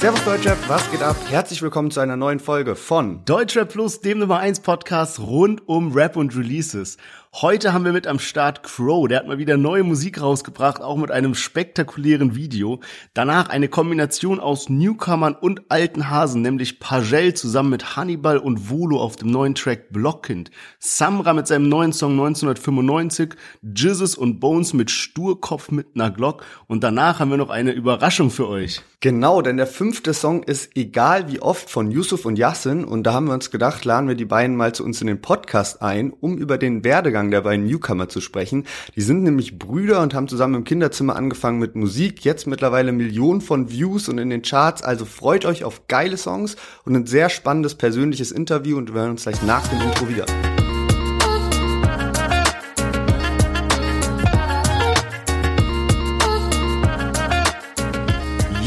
Servus Deutschrap, was geht ab? Herzlich willkommen zu einer neuen Folge von Deutschrap Plus, dem Nummer 1 Podcast rund um Rap und Releases. Heute haben wir mit am Start Crow, der hat mal wieder neue Musik rausgebracht, auch mit einem spektakulären Video. Danach eine Kombination aus Newcomern und alten Hasen, nämlich Pagel zusammen mit Hannibal und Volo auf dem neuen Track Blockkind. Samra mit seinem neuen Song 1995, Jizzes und Bones mit Sturkopf mit ner Glock und danach haben wir noch eine Überraschung für euch. Genau, denn der fünfte Song ist Egal wie oft von Yusuf und Yassin und da haben wir uns gedacht, laden wir die beiden mal zu uns in den Podcast ein, um über den Werdegang der beiden Newcomer zu sprechen. Die sind nämlich Brüder und haben zusammen im Kinderzimmer angefangen mit Musik, jetzt mittlerweile Millionen von Views und in den Charts, also freut euch auf geile Songs und ein sehr spannendes persönliches Interview und wir hören uns gleich nach dem Intro wieder.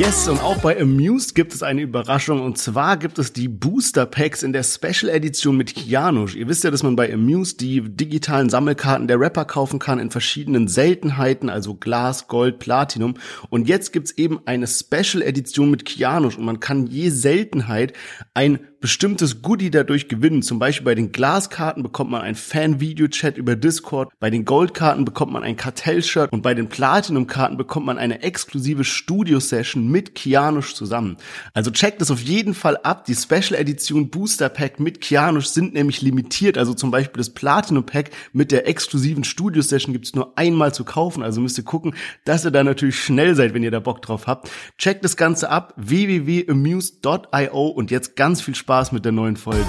Yes, und auch bei Amused gibt es eine Überraschung und zwar gibt es die Booster Packs in der Special Edition mit Kianush. Ihr wisst ja, dass man bei Amused die digitalen Sammelkarten der Rapper kaufen kann in verschiedenen Seltenheiten, also Glas, Gold, Platinum. Und jetzt gibt's eben eine Special Edition mit Kianush und man kann je Seltenheit ein bestimmtes Goodie dadurch gewinnen. Zum Beispiel bei den Glaskarten bekommt man ein Fan-Video-Chat über Discord, bei den Goldkarten bekommt man ein Kartell-Shirt und bei den Platinum-Karten bekommt man eine exklusive Studio-Session mit Kianush zusammen. Also checkt es auf jeden Fall ab. Die Special Edition Booster Pack mit Kianush sind nämlich limitiert. Also zum Beispiel das Platinum Pack mit der exklusiven Studio-Session gibt's nur einmal zu kaufen. Also müsst ihr gucken, dass ihr da natürlich schnell seid, wenn ihr da Bock drauf habt. Checkt das Ganze ab. www.amuse.io und jetzt ganz viel Spaß Spaß mit der neuen Folge.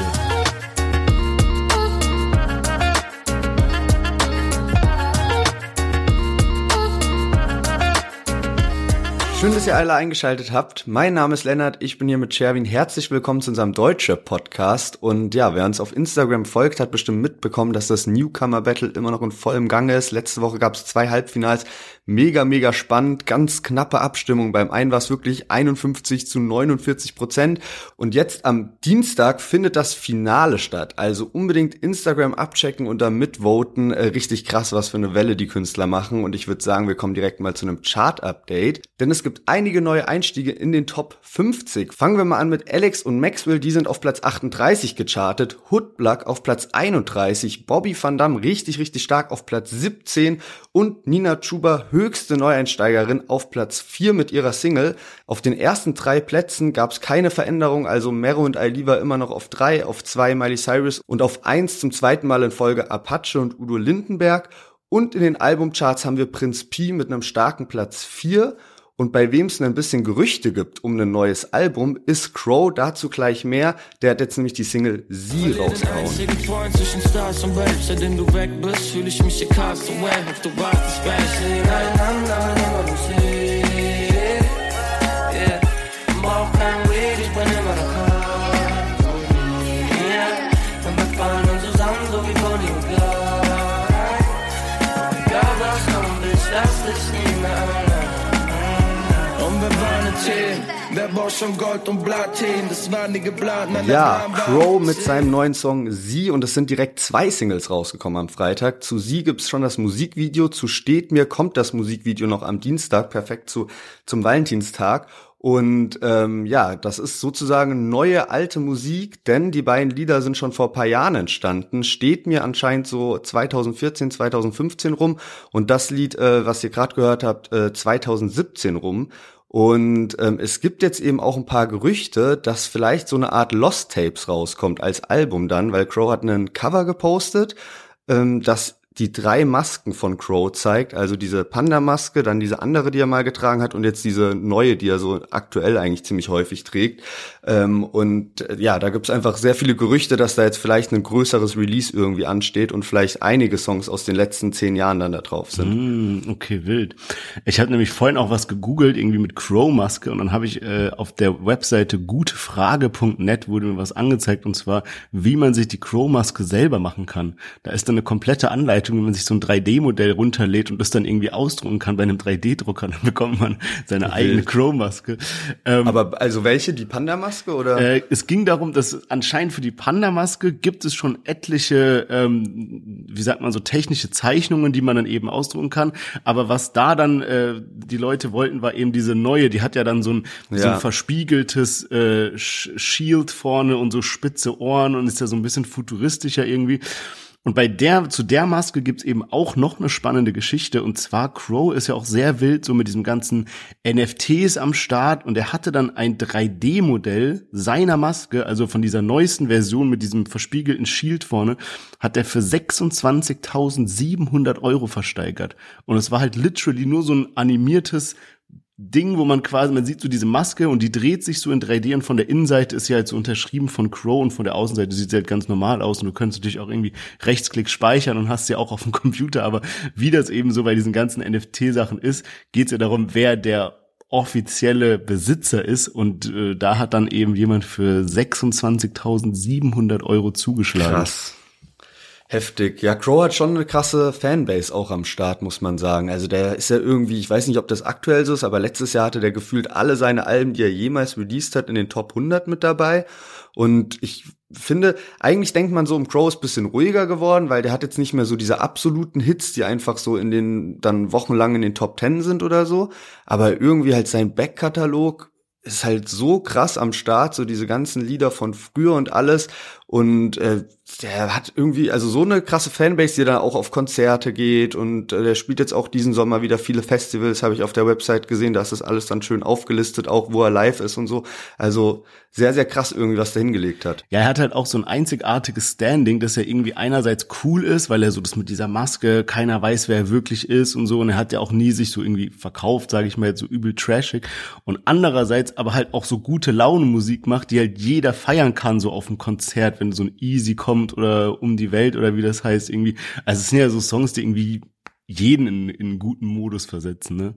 Schön, dass ihr alle eingeschaltet habt. Mein Name ist Lennart, ich bin hier mit Sherwin. Herzlich willkommen zu unserem Deutsche Podcast. Und ja, wer uns auf Instagram folgt, hat bestimmt mitbekommen, dass das Newcomer Battle immer noch in vollem Gange ist. Letzte Woche gab es zwei Halbfinals. Mega, mega spannend. Ganz knappe Abstimmung. Beim einen war es wirklich 51 zu 49 Prozent. Und jetzt am Dienstag findet das Finale statt. Also unbedingt Instagram abchecken und da mitvoten. Äh, richtig krass, was für eine Welle die Künstler machen. Und ich würde sagen, wir kommen direkt mal zu einem Chart-Update. Denn es gibt einige neue Einstiege in den Top 50. Fangen wir mal an mit Alex und Maxwell, die sind auf Platz 38 gechartet, Hoodblack auf Platz 31, Bobby Van Damme richtig, richtig stark auf Platz 17 und Nina Chuba, höchste Neueinsteigerin, auf Platz 4 mit ihrer Single. Auf den ersten drei Plätzen gab es keine Veränderung, also Mero und Ailiva immer noch auf 3, auf 2 Miley Cyrus und auf 1 zum zweiten Mal in Folge Apache und Udo Lindenberg. Und in den Albumcharts haben wir Prinz P mit einem starken Platz 4 und bei wem es ein bisschen Gerüchte gibt um ein neues Album, ist Crow. Dazu gleich mehr. Der hat jetzt nämlich die Single Sie rausgehauen. Ja, Crow mit seinem neuen Song Sie und es sind direkt zwei Singles rausgekommen am Freitag. Zu Sie gibt's schon das Musikvideo, zu Steht mir kommt das Musikvideo noch am Dienstag, perfekt zu, zum Valentinstag. Und ähm, ja, das ist sozusagen neue alte Musik, denn die beiden Lieder sind schon vor paar Jahren entstanden. Steht mir anscheinend so 2014, 2015 rum und das Lied, äh, was ihr gerade gehört habt, äh, 2017 rum. Und ähm, es gibt jetzt eben auch ein paar Gerüchte, dass vielleicht so eine Art Lost Tapes rauskommt als Album dann, weil Crow hat einen Cover gepostet, ähm, das die drei Masken von Crow zeigt, also diese Panda-Maske, dann diese andere, die er mal getragen hat und jetzt diese neue, die er so aktuell eigentlich ziemlich häufig trägt. Ähm, und äh, ja, da gibt's einfach sehr viele Gerüchte, dass da jetzt vielleicht ein größeres Release irgendwie ansteht und vielleicht einige Songs aus den letzten zehn Jahren dann da drauf sind. Mm, okay, wild. Ich hatte nämlich vorhin auch was gegoogelt, irgendwie mit Crow-Maske und dann habe ich äh, auf der Webseite gutefrage.net wurde mir was angezeigt und zwar, wie man sich die Crow-Maske selber machen kann. Da ist dann eine komplette Anleitung Anleitung, wie man sich so ein 3D-Modell runterlädt und das dann irgendwie ausdrucken kann bei einem 3D-Drucker. Dann bekommt man seine Wild. eigene Crow-Maske. Ähm, Aber also welche? Die Panda-Maske oder? Äh, es ging darum, dass anscheinend für die Panda-Maske gibt es schon etliche, ähm, wie sagt man so, technische Zeichnungen, die man dann eben ausdrucken kann. Aber was da dann äh, die Leute wollten, war eben diese neue. Die hat ja dann so ein, ja. so ein verspiegeltes äh, Shield vorne und so spitze Ohren und ist ja so ein bisschen futuristischer irgendwie. Und bei der, zu der Maske gibt's eben auch noch eine spannende Geschichte. Und zwar, Crow ist ja auch sehr wild, so mit diesem ganzen NFTs am Start. Und er hatte dann ein 3D-Modell seiner Maske, also von dieser neuesten Version mit diesem verspiegelten Shield vorne, hat er für 26.700 Euro versteigert. Und es war halt literally nur so ein animiertes Ding, wo man quasi, man sieht so diese Maske und die dreht sich so in 3D und von der Innenseite ist ja halt so unterschrieben von Crow und von der Außenseite sieht sie halt ganz normal aus und du könntest natürlich auch irgendwie Rechtsklick speichern und hast sie auch auf dem Computer, aber wie das eben so bei diesen ganzen NFT-Sachen ist, geht es ja darum, wer der offizielle Besitzer ist und äh, da hat dann eben jemand für 26.700 Euro zugeschlagen. Krass. Heftig. Ja, Crow hat schon eine krasse Fanbase auch am Start, muss man sagen. Also der ist ja irgendwie, ich weiß nicht, ob das aktuell so ist, aber letztes Jahr hatte der gefühlt alle seine Alben, die er jemals released hat, in den Top 100 mit dabei. Und ich finde, eigentlich denkt man so, um Crow ist bisschen ruhiger geworden, weil der hat jetzt nicht mehr so diese absoluten Hits, die einfach so in den, dann wochenlang in den Top 10 sind oder so. Aber irgendwie halt sein Backkatalog ist halt so krass am Start, so diese ganzen Lieder von früher und alles. Und äh, der hat irgendwie, also so eine krasse Fanbase, die dann auch auf Konzerte geht und äh, der spielt jetzt auch diesen Sommer wieder viele Festivals, habe ich auf der Website gesehen, da ist das alles dann schön aufgelistet, auch wo er live ist und so. Also sehr, sehr krass irgendwie, was der hingelegt hat. Ja, er hat halt auch so ein einzigartiges Standing, dass er irgendwie einerseits cool ist, weil er so das mit dieser Maske, keiner weiß, wer er wirklich ist und so. Und er hat ja auch nie sich so irgendwie verkauft, sage ich mal so übel trashig. Und andererseits aber halt auch so gute Laune Musik macht, die halt jeder feiern kann, so auf dem Konzert, wenn so ein Easy kommt oder um die Welt oder wie das heißt irgendwie. Also es sind ja so Songs, die irgendwie jeden in, in guten Modus versetzen, ne?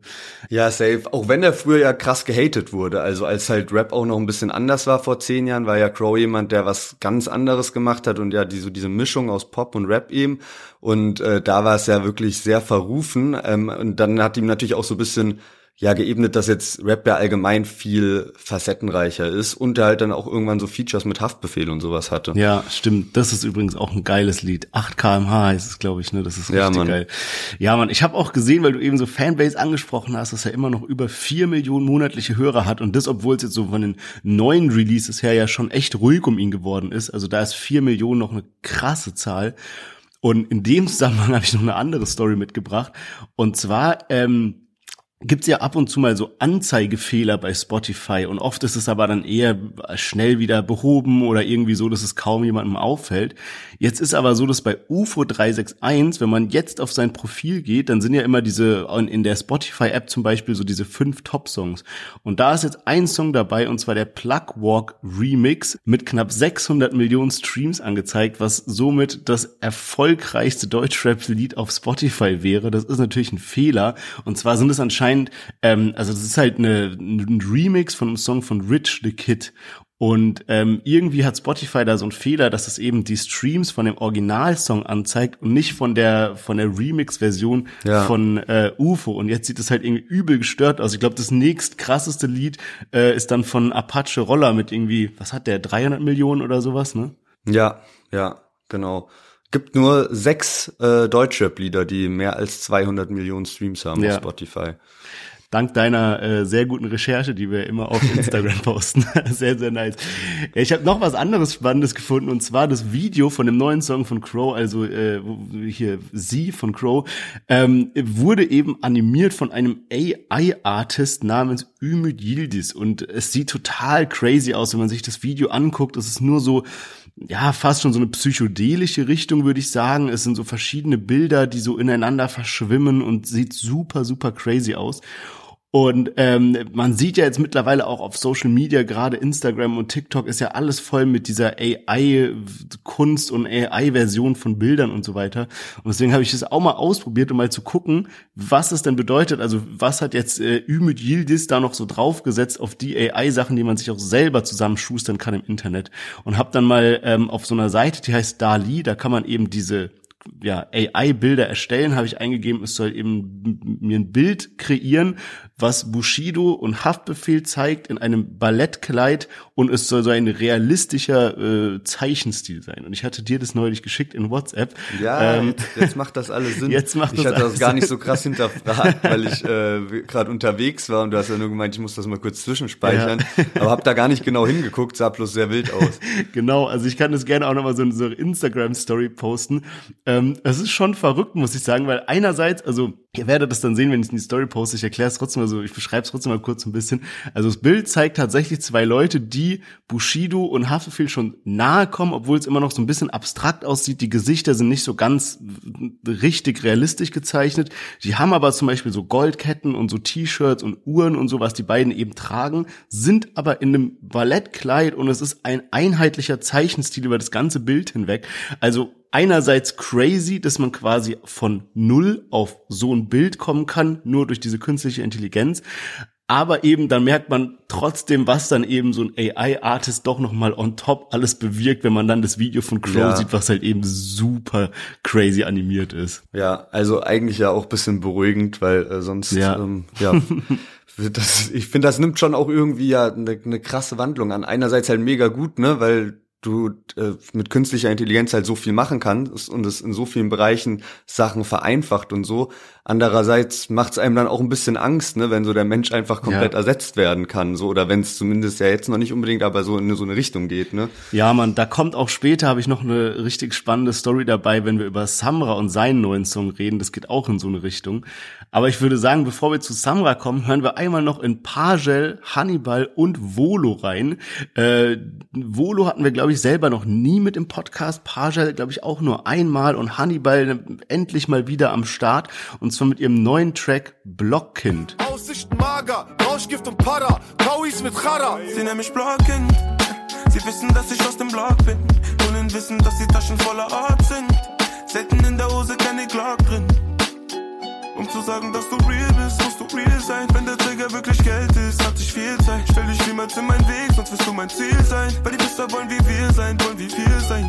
Ja, safe. Auch wenn er früher ja krass gehatet wurde. Also als halt Rap auch noch ein bisschen anders war vor zehn Jahren, war ja Crow jemand, der was ganz anderes gemacht hat und ja die, so diese Mischung aus Pop und Rap eben. Und äh, da war es ja wirklich sehr verrufen. Ähm, und dann hat ihm natürlich auch so ein bisschen ja geebnet, dass jetzt Rap ja allgemein viel facettenreicher ist und der halt dann auch irgendwann so Features mit Haftbefehl und sowas hatte. Ja, stimmt. Das ist übrigens auch ein geiles Lied. 8 kmh heißt es, glaube ich, ne? Das ist richtig ja, Mann. geil. Ja, Mann, ich habe auch gesehen, weil du eben so Fanbase angesprochen hast, dass er immer noch über vier Millionen monatliche Hörer hat und das, obwohl es jetzt so von den neuen Releases her ja schon echt ruhig um ihn geworden ist. Also da ist vier Millionen noch eine krasse Zahl. Und in dem Zusammenhang habe ich noch eine andere Story mitgebracht. Und zwar ähm, gibt's ja ab und zu mal so Anzeigefehler bei Spotify und oft ist es aber dann eher schnell wieder behoben oder irgendwie so, dass es kaum jemandem auffällt. Jetzt ist aber so, dass bei UFO 361, wenn man jetzt auf sein Profil geht, dann sind ja immer diese, in der Spotify-App zum Beispiel so diese fünf Top-Songs. Und da ist jetzt ein Song dabei und zwar der Plug Walk Remix mit knapp 600 Millionen Streams angezeigt, was somit das erfolgreichste Deutschrap-Lied auf Spotify wäre. Das ist natürlich ein Fehler. Und zwar sind es anscheinend anscheinend, ähm, also das ist halt eine, ein Remix von einem Song von Rich the Kid. Und ähm, irgendwie hat Spotify da so einen Fehler, dass es eben die Streams von dem Originalsong anzeigt und nicht von der von der Remix-Version ja. von äh, UFO. Und jetzt sieht es halt irgendwie übel gestört aus. Ich glaube, das nächst krasseste Lied äh, ist dann von Apache Roller mit irgendwie, was hat der, 300 Millionen oder sowas, ne? Ja, ja, genau gibt nur sechs äh, Deutschrap-Lieder, die mehr als 200 Millionen Streams haben ja. auf Spotify. Dank deiner äh, sehr guten Recherche, die wir immer auf Instagram posten. sehr, sehr nice. Ich habe noch was anderes Spannendes gefunden und zwar das Video von dem neuen Song von Crow, also äh, hier Sie von Crow, ähm, wurde eben animiert von einem AI-Artist namens Ümit Yildiz und es sieht total crazy aus, wenn man sich das Video anguckt. Es ist nur so ja, fast schon so eine psychedelische Richtung, würde ich sagen. Es sind so verschiedene Bilder, die so ineinander verschwimmen und sieht super, super crazy aus. Und ähm, man sieht ja jetzt mittlerweile auch auf Social Media, gerade Instagram und TikTok, ist ja alles voll mit dieser AI-Kunst und AI-Version von Bildern und so weiter. Und deswegen habe ich das auch mal ausprobiert, um mal zu gucken, was es denn bedeutet. Also was hat jetzt äh, Ümit Yildiz da noch so draufgesetzt auf die AI-Sachen, die man sich auch selber zusammenschustern kann im Internet. Und habe dann mal ähm, auf so einer Seite, die heißt Dali, da kann man eben diese ja, AI-Bilder erstellen, habe ich eingegeben, es soll eben mir ein Bild kreieren, was Bushido und Haftbefehl zeigt in einem Ballettkleid und es soll so ein realistischer äh, Zeichenstil sein. Und ich hatte dir das neulich geschickt in WhatsApp. Ja, ähm, jetzt, jetzt macht das alles Sinn. Jetzt macht ich das hatte das gar nicht so krass hinterfragt, weil ich äh, gerade unterwegs war und du hast ja nur gemeint, ich muss das mal kurz zwischenspeichern. Ja. Aber hab da gar nicht genau hingeguckt, sah bloß sehr wild aus. genau, also ich kann das gerne auch nochmal so in so Instagram-Story posten. Ähm, es ist schon verrückt, muss ich sagen, weil einerseits, also Ihr werdet das dann sehen, wenn ich in die Story poste. Ich erkläre es trotzdem mal so, ich beschreibe es trotzdem mal kurz ein bisschen. Also das Bild zeigt tatsächlich zwei Leute, die Bushido und Haftbefehl schon nahe kommen, obwohl es immer noch so ein bisschen abstrakt aussieht. Die Gesichter sind nicht so ganz richtig realistisch gezeichnet. Die haben aber zum Beispiel so Goldketten und so T-Shirts und Uhren und so, was die beiden eben tragen, sind aber in einem Ballettkleid und es ist ein einheitlicher Zeichenstil über das ganze Bild hinweg. Also einerseits crazy, dass man quasi von null auf so ein Bild kommen kann, nur durch diese künstliche Intelligenz. Aber eben, dann merkt man trotzdem, was dann eben so ein AI-Artist doch nochmal on top alles bewirkt, wenn man dann das Video von Crow ja. sieht, was halt eben super crazy animiert ist. Ja, also eigentlich ja auch bisschen beruhigend, weil äh, sonst, ja, ähm, ja das, ich finde, das nimmt schon auch irgendwie ja eine, eine krasse Wandlung an. Einerseits halt mega gut, ne, weil du äh, mit künstlicher Intelligenz halt so viel machen kannst und es in so vielen Bereichen Sachen vereinfacht und so. Andererseits macht es einem dann auch ein bisschen Angst, ne, wenn so der Mensch einfach komplett ja. ersetzt werden kann, so oder wenn es zumindest ja jetzt noch nicht unbedingt, aber so in so eine Richtung geht, ne? Ja, man, da kommt auch später habe ich noch eine richtig spannende Story dabei, wenn wir über Samra und seinen neuen Song reden. Das geht auch in so eine Richtung. Aber ich würde sagen, bevor wir zu Samra kommen, hören wir einmal noch in Pagel, Hannibal und Volo rein. Äh, Volo hatten wir, glaube ich, selber noch nie mit im Podcast. Pagel, glaube ich, auch nur einmal und Hannibal endlich mal wieder am Start. Und zwar mit ihrem neuen Track Blockkind. Aussichten mager, Rauschgift und Para, Kauis mit Chara. Sie nennen mich Blockkind. Sie wissen, dass ich aus dem Block bin. Wollen wissen, dass die Taschen voller Art sind. Selten in der Hose keine Glock drin. Um zu sagen, dass du real bist, musst du real sein. Wenn der Trigger wirklich Geld ist, hat sich viel Zeit. Stell dich niemals in meinen Weg, sonst wirst du mein Ziel sein. Weil die Bisser wollen wie wir sein, wollen wie wir sein.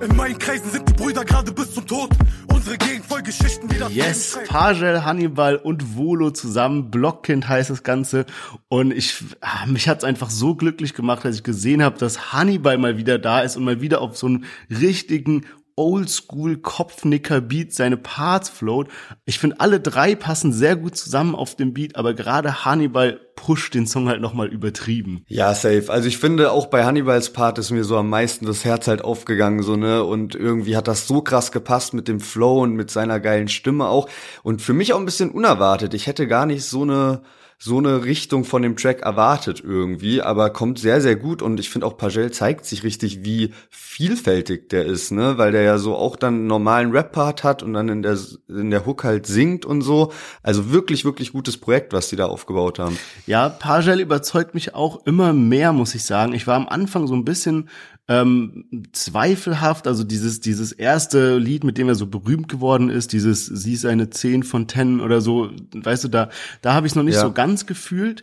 In meinen Kreisen sind die Brüder gerade bis zum Tod. Unsere Gegend voll Geschichten wie das Yes, Pagel, Hannibal und Volo zusammen. Blockkind heißt das Ganze. Und ich, ah, mich hat's einfach so glücklich gemacht, als ich gesehen habe, dass Hannibal mal wieder da ist und mal wieder auf so einen richtigen Oldschool Kopfnicker Beat seine Parts float. Ich finde alle drei passen sehr gut zusammen auf dem Beat, aber gerade Hannibal pusht den Song halt nochmal übertrieben. Ja, safe. Also ich finde auch bei Hannibals Part ist mir so am meisten das Herz halt aufgegangen, so, ne, und irgendwie hat das so krass gepasst mit dem Flow und mit seiner geilen Stimme auch und für mich auch ein bisschen unerwartet. Ich hätte gar nicht so eine so eine Richtung von dem Track erwartet irgendwie, aber kommt sehr, sehr gut und ich finde auch Pagel zeigt sich richtig, wie vielfältig der ist, ne, weil der ja so auch dann einen normalen Rap-Part hat und dann in der, in der Hook halt singt und so. Also wirklich, wirklich gutes Projekt, was die da aufgebaut haben. Ja, Pagel überzeugt mich auch immer mehr, muss ich sagen. Ich war am Anfang so ein bisschen ähm, zweifelhaft. Also dieses, dieses erste Lied, mit dem er so berühmt geworden ist, dieses Sie ist eine 10 von 10 oder so, weißt du, da, da habe ich es noch nicht ja. so ganz gefühlt.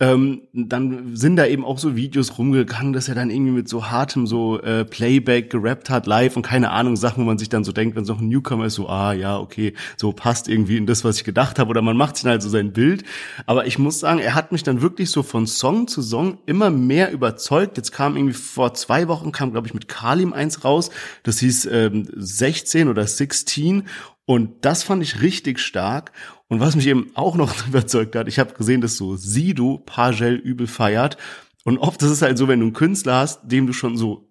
Ähm, dann sind da eben auch so Videos rumgegangen, dass er dann irgendwie mit so hartem so äh, Playback gerappt hat live und keine Ahnung Sachen, wo man sich dann so denkt, wenn so ein Newcomer ist, so ah ja okay, so passt irgendwie in das, was ich gedacht habe oder man macht sich halt so sein Bild. Aber ich muss sagen, er hat mich dann wirklich so von Song zu Song immer mehr überzeugt. Jetzt kam irgendwie vor zwei Wochen kam glaube ich mit Kalim eins raus, das hieß ähm, 16 oder 16 und das fand ich richtig stark. Und was mich eben auch noch überzeugt hat, ich habe gesehen, dass so Sido Pagel übel feiert. Und oft ist es halt so, wenn du einen Künstler hast, dem du schon so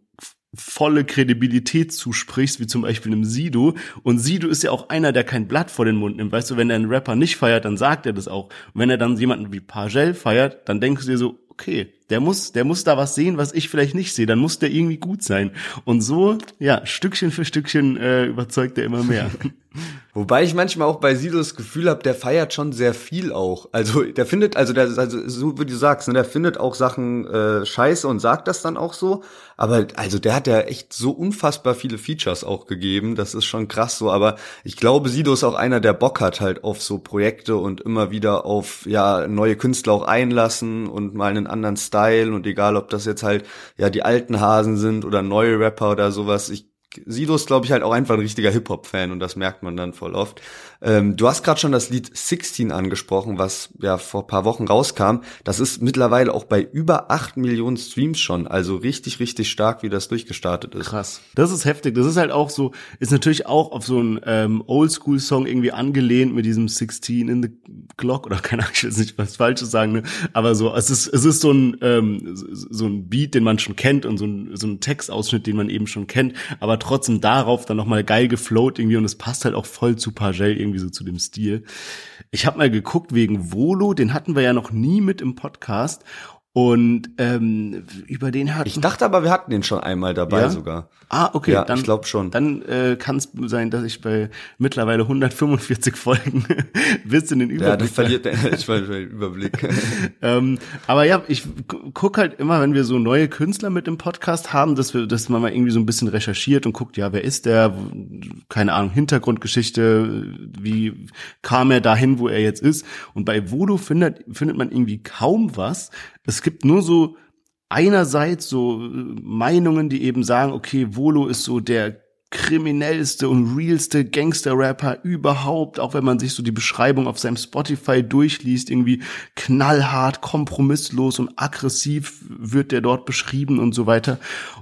volle Kredibilität zusprichst, wie zum Beispiel einem Sido. Und Sido ist ja auch einer, der kein Blatt vor den Mund nimmt. Weißt du, wenn er einen Rapper nicht feiert, dann sagt er das auch. Und wenn er dann jemanden wie Pagel feiert, dann denkst du dir so, okay, der muss, der muss da was sehen, was ich vielleicht nicht sehe. Dann muss der irgendwie gut sein. Und so, ja, Stückchen für Stückchen äh, überzeugt er immer mehr. Wobei ich manchmal auch bei Sido das Gefühl habe, der feiert schon sehr viel auch. Also der findet, also der, also so wie du sagst, ne, der findet auch Sachen äh, scheiße und sagt das dann auch so. Aber also der hat ja echt so unfassbar viele Features auch gegeben. Das ist schon krass so. Aber ich glaube, Sido ist auch einer, der Bock hat halt auf so Projekte und immer wieder auf ja neue Künstler auch einlassen und mal einen anderen Style und egal, ob das jetzt halt ja die alten Hasen sind oder neue Rapper oder sowas. Ich Sido ist, glaube ich, halt auch einfach ein richtiger Hip-Hop-Fan und das merkt man dann voll oft. Ähm, du hast gerade schon das Lied 16 angesprochen, was ja vor paar Wochen rauskam. Das ist mittlerweile auch bei über acht Millionen Streams schon. Also richtig, richtig stark, wie das durchgestartet ist. Krass. Das ist heftig. Das ist halt auch so, ist natürlich auch auf so einen ähm, Oldschool-Song irgendwie angelehnt mit diesem 16 in the Clock oder keine Ahnung, ich will jetzt nicht was Falsches sagen, ne? aber so, es ist, es ist so ein, ähm, so ein Beat, den man schon kennt und so ein, so ein Textausschnitt, den man eben schon kennt, aber trotzdem darauf dann nochmal geil geflowt irgendwie und es passt halt auch voll zu Pagel irgendwie so zu dem Stil. Ich habe mal geguckt wegen Volo, den hatten wir ja noch nie mit im Podcast und ähm, über den hatten Ich dachte aber, wir hatten den schon einmal dabei Ja? sogar. Ah, okay, Ja, dann ich glaub schon. Dann äh, kann es sein, dass ich bei mittlerweile 145 Folgen bis in den Ja, Überblick das verliert ich weiß, den Überblick. ähm, aber ja, ich gu- guck halt immer, wenn wir so neue Künstler mit im Podcast haben, dass wir, dass man mal irgendwie so ein bisschen recherchiert und guckt, ja, wer ist der? Keine Ahnung, Hintergrundgeschichte, wie kam er dahin, wo er jetzt ist? Und bei Voodoo findet, findet man irgendwie kaum was. Es gibt nur so einerseits so äh, Meinungen, die eben sagen, okay, Volo ist so der kriminellste und realste Gangster-Rapper überhaupt, auch wenn man sich so die Beschreibung auf seinem Spotify durchliest, irgendwie knallhart, kompromisslos und aggressiv wird der dort beschrieben und so weiter.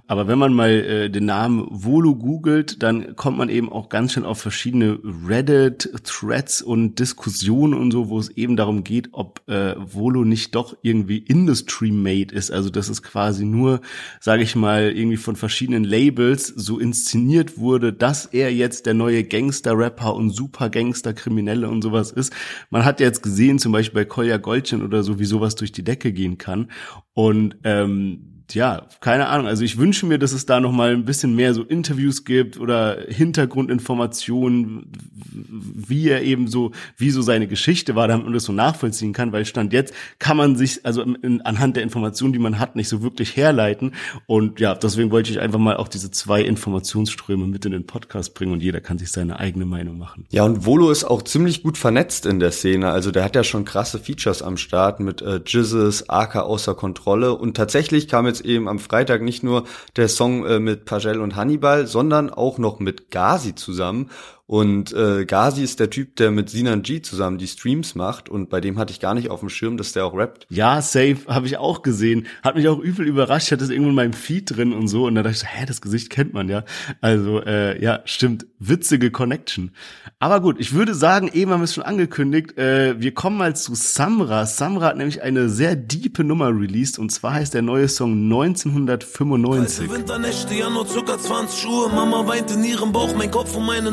Aber wenn man mal äh, den Namen Volo googelt, dann kommt man eben auch ganz schön auf verschiedene Reddit-Threads und Diskussionen und so, wo es eben darum geht, ob äh, Volo nicht doch irgendwie Industry-made ist. Also das ist quasi nur, sage ich mal, irgendwie von verschiedenen Labels so inszeniert wurde, dass er jetzt der neue Gangster-Rapper und Super-Gangster-Kriminelle und sowas ist. Man hat jetzt gesehen, zum Beispiel bei Kolja Goldchen oder so, wie sowas durch die Decke gehen kann. Und ähm, ja, keine Ahnung. Also ich wünsche mir, dass es da noch mal ein bisschen mehr so Interviews gibt oder Hintergrundinformationen, wie er eben so, wie so seine Geschichte war, damit man das so nachvollziehen kann, weil Stand jetzt kann man sich also in, anhand der Informationen, die man hat, nicht so wirklich herleiten. Und ja, deswegen wollte ich einfach mal auch diese zwei Informationsströme mit in den Podcast bringen und jeder kann sich seine eigene Meinung machen. Ja, und Volo ist auch ziemlich gut vernetzt in der Szene. Also der hat ja schon krasse Features am Start mit äh, Jizzes, AK außer Kontrolle. Und tatsächlich kam jetzt eben am Freitag nicht nur der Song äh, mit Pagel und Hannibal, sondern auch noch mit Gazi zusammen. Und äh, Gazi ist der Typ, der mit Sinan G zusammen die Streams macht. Und bei dem hatte ich gar nicht auf dem Schirm, dass der auch rappt. Ja, safe, habe ich auch gesehen. Hat mich auch übel überrascht. Ich hatte es irgendwo in meinem Feed drin und so. Und da dachte ich, so, hä, das Gesicht kennt man ja. Also, äh, ja, stimmt. Witzige Connection. Aber gut, ich würde sagen, eben haben wir es schon angekündigt, äh, wir kommen mal zu Samra. Samra hat nämlich eine sehr diepe Nummer released. Und zwar heißt der neue Song 1995. Kalte Winternächte, Januar circa 20 Uhr. Mama weint in ihrem Bauch, mein Kopf und meine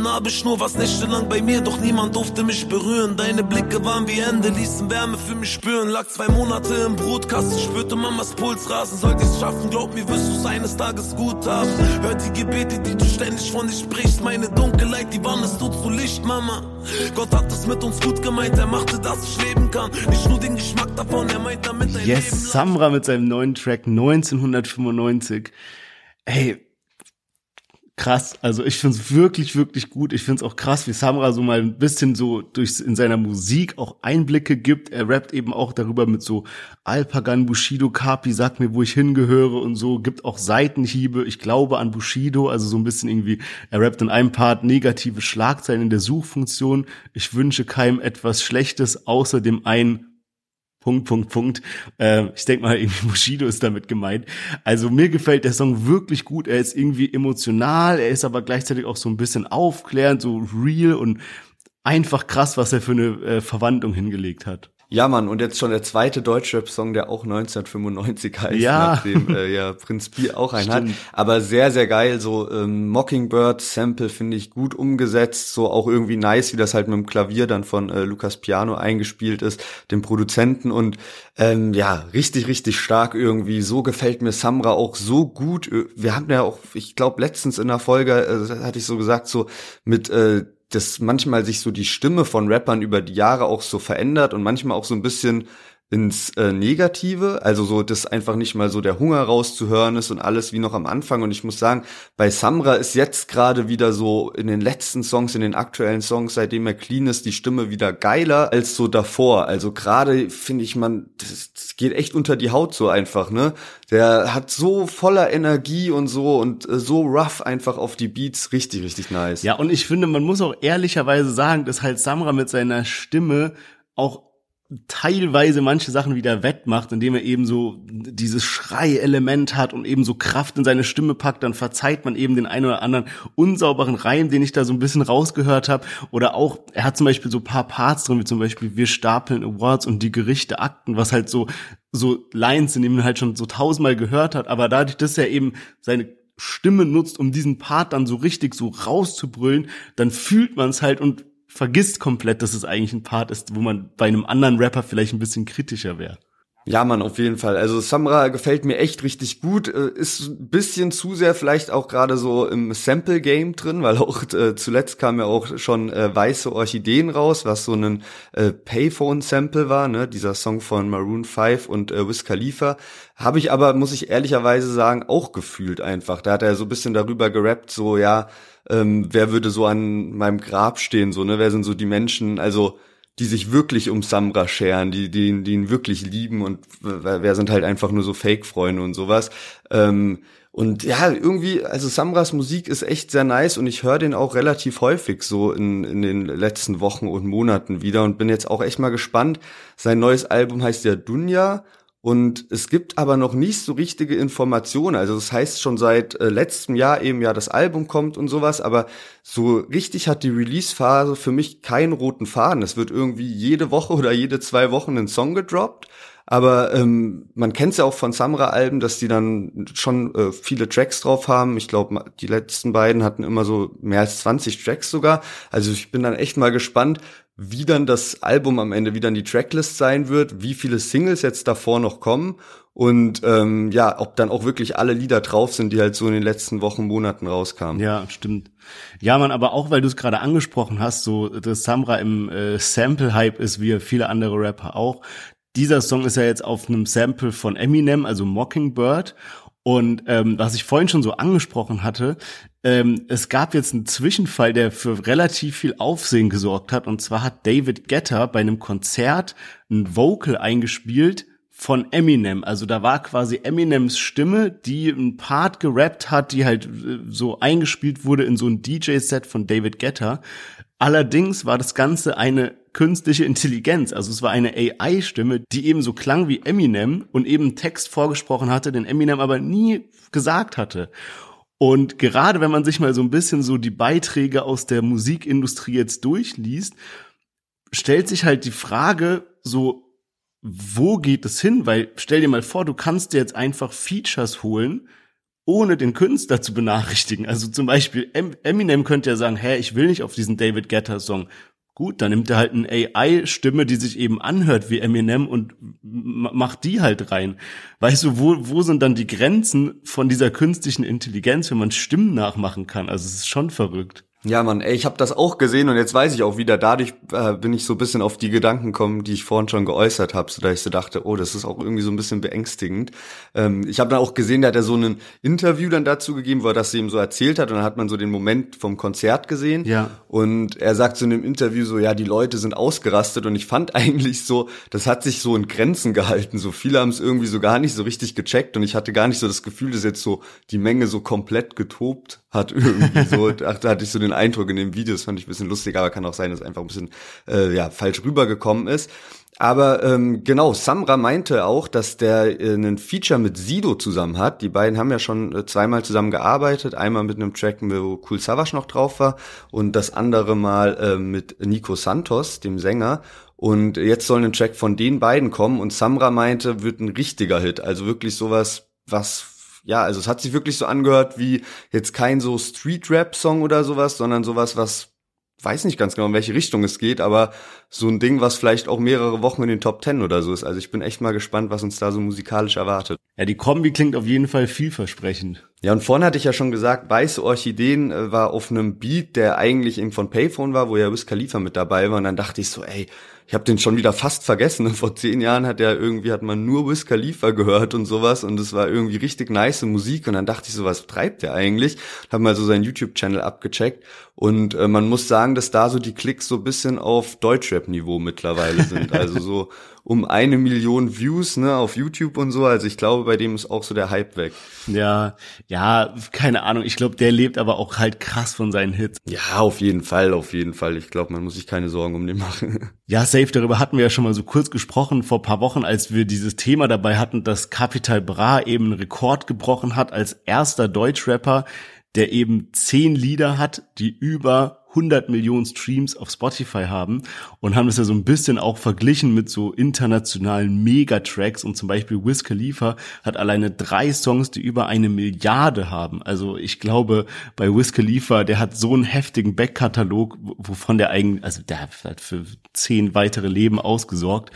Nabelschnur. Was nächtelang bei mir, doch niemand durfte mich berühren. Deine Blicke waren wie Hände, ließen Wärme für mich spüren. Lag zwei Monate im Brutkasten, spürte Mamas Puls rasen. Sollte ich's schaffen, glaub mir, wirst du's eines Tages gut haben. Hört die Gebete, die du ständig von dir sprichst. Meine Dunkelheit, die Wand, tut zu Licht, Mama. Gott hat es mit uns gut gemeint, er machte, dass ich leben kann. Nicht nur den Geschmack davon, er meint damit dein Leben lang. Yes, Samra mit seinem neuen Track 1995. Ey, krass. Also ich find's wirklich, wirklich gut. Ich find's auch krass, wie Samra so mal ein bisschen so durch in seiner Musik auch Einblicke gibt. Er rappt eben auch darüber mit so Alpagan, Bushido, Kapi, sag mir, wo ich hingehöre und so. Gibt auch Seitenhiebe. Ich glaube an Bushido, also so ein bisschen irgendwie, er rappt in einem Part negative Schlagzeilen in der Suchfunktion. Ich wünsche keinem etwas Schlechtes, außer dem einen Punkt, Punkt, Punkt. Äh, ich denke mal, irgendwie Bushido ist damit gemeint. Also mir gefällt der Song wirklich gut. Er ist irgendwie emotional, er ist aber gleichzeitig auch so ein bisschen aufklärend, so real und einfach krass, was er für eine äh, Verwandlung hingelegt hat. Ja, Mann, und jetzt schon der zweite Deutschrap-Song, der auch 1995 heißt, Ja. nachdem äh, ja Prinz Pi auch einen hat. Stimmt. Aber sehr, sehr geil, so ähm, Mockingbird-Sample finde ich gut umgesetzt, so auch irgendwie nice, wie das halt mit dem Klavier dann von äh, Lukas Piano eingespielt ist, dem Produzenten und ähm, ja, richtig, richtig stark irgendwie. So gefällt mir Samra auch so gut. Wir hatten ja auch, ich glaube, letztens in der Folge, äh, hatte ich so gesagt, so mit äh, dass manchmal sich so die Stimme von Rappern über die Jahre auch so verändert und manchmal auch so ein bisschen ins äh, Negative, also so, dass einfach nicht mal so der Hunger rauszuhören ist und alles wie noch am Anfang. Und ich muss sagen, bei Samra ist jetzt gerade wieder so in den letzten Songs, in den aktuellen Songs, seitdem er clean ist, die Stimme wieder geiler als so davor. Also gerade finde ich, man, das, das geht echt unter die Haut so einfach, ne? Der hat so voller Energie und so und äh, so rough einfach auf die Beats, richtig, richtig nice. Ja, und ich finde, man muss auch ehrlicherweise sagen, dass halt Samra mit seiner Stimme auch teilweise manche Sachen wieder wettmacht, indem er eben so dieses Schrei-Element hat und eben so Kraft in seine Stimme packt, dann verzeiht man eben den einen oder anderen unsauberen Reim, den ich da so ein bisschen rausgehört habe. Oder auch, er hat zum Beispiel so paar Parts drin, wie zum Beispiel Wir stapeln Awards und die Gerichte Akten, was halt so, so Lines, in denen man halt schon so tausendmal gehört hat. Aber dadurch, dass er eben seine Stimme nutzt, um diesen Part dann so richtig so rauszubrüllen, dann fühlt man es halt und vergisst komplett, dass es eigentlich ein Part ist, wo man bei einem anderen Rapper vielleicht ein bisschen kritischer wäre. Ja, man, auf jeden Fall. Also Samra gefällt mir echt richtig gut. Äh, ist ein bisschen zu sehr vielleicht auch gerade so im Sample-Game drin, weil auch äh, zuletzt kam ja auch schon äh, Weiße Orchideen raus, was so ein äh, Payphone-Sample war, ne? Dieser Song von Maroon 5 und äh, Wiz Khalifa. Habe ich aber, muss ich ehrlicherweise sagen, auch gefühlt einfach. Da hat er so ein bisschen darüber gerappt, so, ja, ähm, wer würde so an meinem Grab stehen, so, ne? Wer sind so die Menschen, also die sich wirklich um Samra scheren, die, die, die ihn wirklich lieben und wer sind halt einfach nur so Fake-Freunde und sowas. Ähm, und ja, irgendwie, also Samras Musik ist echt sehr nice und ich höre den auch relativ häufig so in, in den letzten Wochen und Monaten wieder und bin jetzt auch echt mal gespannt. Sein neues Album heißt ja Dunja und es gibt aber noch nicht so richtige Informationen. Also das heißt schon seit äh, letztem Jahr eben ja das Album kommt und sowas, aber so richtig hat die Release-Phase für mich keinen roten Faden. Es wird irgendwie jede Woche oder jede zwei Wochen ein Song gedroppt. Aber ähm, man kennt ja auch von Samra-Alben, dass die dann schon äh, viele Tracks drauf haben. Ich glaube, die letzten beiden hatten immer so mehr als 20 Tracks sogar. Also ich bin dann echt mal gespannt, wie dann das Album am Ende, wie dann die Tracklist sein wird, wie viele Singles jetzt davor noch kommen und ähm, ja, ob dann auch wirklich alle Lieder drauf sind, die halt so in den letzten Wochen, Monaten rauskamen. Ja, stimmt. Ja, man, aber auch weil du es gerade angesprochen hast, so dass Samra im äh, Sample-Hype ist, wie viele andere Rapper auch. Dieser Song ist ja jetzt auf einem Sample von Eminem, also Mockingbird. Und ähm, was ich vorhin schon so angesprochen hatte, ähm, es gab jetzt einen Zwischenfall, der für relativ viel Aufsehen gesorgt hat. Und zwar hat David Getter bei einem Konzert ein Vocal eingespielt von Eminem. Also da war quasi Eminems Stimme, die ein Part gerappt hat, die halt äh, so eingespielt wurde in so ein DJ-Set von David Getter. Allerdings war das Ganze eine künstliche Intelligenz. Also es war eine AI-Stimme, die eben so klang wie Eminem und eben Text vorgesprochen hatte, den Eminem aber nie gesagt hatte. Und gerade wenn man sich mal so ein bisschen so die Beiträge aus der Musikindustrie jetzt durchliest, stellt sich halt die Frage so, wo geht es hin? Weil stell dir mal vor, du kannst dir jetzt einfach Features holen, ohne den Künstler zu benachrichtigen. Also zum Beispiel Eminem könnte ja sagen, hä, ich will nicht auf diesen David Guetta Song. Gut, dann nimmt er halt eine AI-Stimme, die sich eben anhört wie Eminem und macht die halt rein. Weißt du, wo, wo sind dann die Grenzen von dieser künstlichen Intelligenz, wenn man Stimmen nachmachen kann? Also es ist schon verrückt. Ja, Mann, ey, ich habe das auch gesehen und jetzt weiß ich auch wieder, dadurch äh, bin ich so ein bisschen auf die Gedanken gekommen, die ich vorhin schon geäußert habe, so dass ich so dachte, oh, das ist auch irgendwie so ein bisschen beängstigend. Ähm, ich habe dann auch gesehen, da hat er so ein Interview dann dazu gegeben, wo er das ihm so erzählt hat und dann hat man so den Moment vom Konzert gesehen. Ja. Und er sagt so in dem Interview so, ja, die Leute sind ausgerastet und ich fand eigentlich so, das hat sich so in Grenzen gehalten. So viele haben es irgendwie so gar nicht so richtig gecheckt und ich hatte gar nicht so das Gefühl, dass jetzt so die Menge so komplett getobt hat irgendwie so. Ach, da hatte ich so den Eindruck in dem Video, das fand ich ein bisschen lustig, aber kann auch sein, dass einfach ein bisschen äh, ja falsch rübergekommen ist. Aber ähm, genau, Samra meinte auch, dass der äh, einen Feature mit Sido zusammen hat. Die beiden haben ja schon äh, zweimal zusammen gearbeitet. Einmal mit einem Track, wo Cool Savage noch drauf war und das andere Mal äh, mit Nico Santos, dem Sänger. Und jetzt soll ein Track von den beiden kommen und Samra meinte, wird ein richtiger Hit. Also wirklich sowas, was ja, also es hat sich wirklich so angehört wie jetzt kein so Street-Rap-Song oder sowas, sondern sowas, was weiß nicht ganz genau, in welche Richtung es geht, aber so ein Ding, was vielleicht auch mehrere Wochen in den Top Ten oder so ist. Also ich bin echt mal gespannt, was uns da so musikalisch erwartet. Ja, die Kombi klingt auf jeden Fall vielversprechend. Ja, und vorne hatte ich ja schon gesagt, Weiße Orchideen äh, war auf einem Beat, der eigentlich eben von Payphone war, wo ja Wiz Khalifa mit dabei war. Und dann dachte ich so, ey, ich habe den schon wieder fast vergessen. Vor zehn Jahren hat er irgendwie, hat man nur Wiz Khalifa gehört und sowas und es war irgendwie richtig nice Musik und dann dachte ich so, was treibt der eigentlich? Hab mal so seinen YouTube-Channel abgecheckt und äh, man muss sagen, dass da so die Klicks so bisschen auf Deutschrap-Niveau mittlerweile sind. Also so um eine Million Views ne, auf YouTube und so. Also ich glaube, bei dem ist auch so der Hype weg. Ja, ja, keine Ahnung. Ich glaube, der lebt aber auch halt krass von seinen Hits. Ja, auf jeden Fall, auf jeden Fall. Ich glaube, man muss sich keine Sorgen um den machen. Ja, safe, darüber hatten wir ja schon mal so kurz gesprochen vor paar Wochen, als wir dieses Thema dabei hatten, dass Capital Bra eben einen Rekord gebrochen hat als erster Deutschrapper, der eben zehn Lieder hat, die über 100 Millionen Streams auf Spotify haben und haben das ja so ein bisschen auch verglichen mit so internationalen Megatracks und zum Beispiel Wiz Khalifa hat alleine drei Songs, die über eine Milliarde haben. Also ich glaube, bei Wiz Khalifa, der hat so einen heftigen Backkatalog, wovon der eigentlich, also der hat für zehn weitere Leben ausgesorgt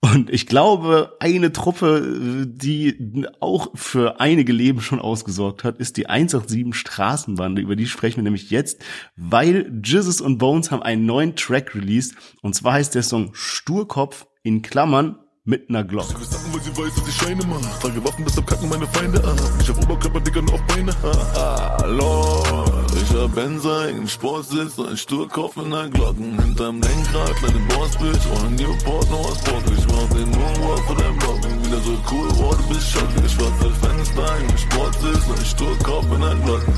und ich glaube, eine Truppe, die auch für einige Leben schon ausgesorgt hat, ist die 187 Straßenbande. Über die sprechen wir nämlich jetzt, weil Jesus und Bones haben einen neuen Track released. Und zwar heißt der Song Sturkopf in Klammern mit einer Glock. Ich Sachen, weil sie weiß, dass ich Scheine mach. Trage Waffen, deshalb kacken meine Feinde ab. Ich hab Oberkörper, Digga, und auch Beine. Hallo, hab Benzer, einen Sportsitz und ein Sturkopf in der Glocken. Hinterm Lenkrad, kleine Bossbitch und Newport, Northport. Ich mach den Moonwalk vor deinem Block. Wieder so cool, wow, du bist schock. Ich war Fenster, ein Sportsitz und ein Sturkopf in der Glocken.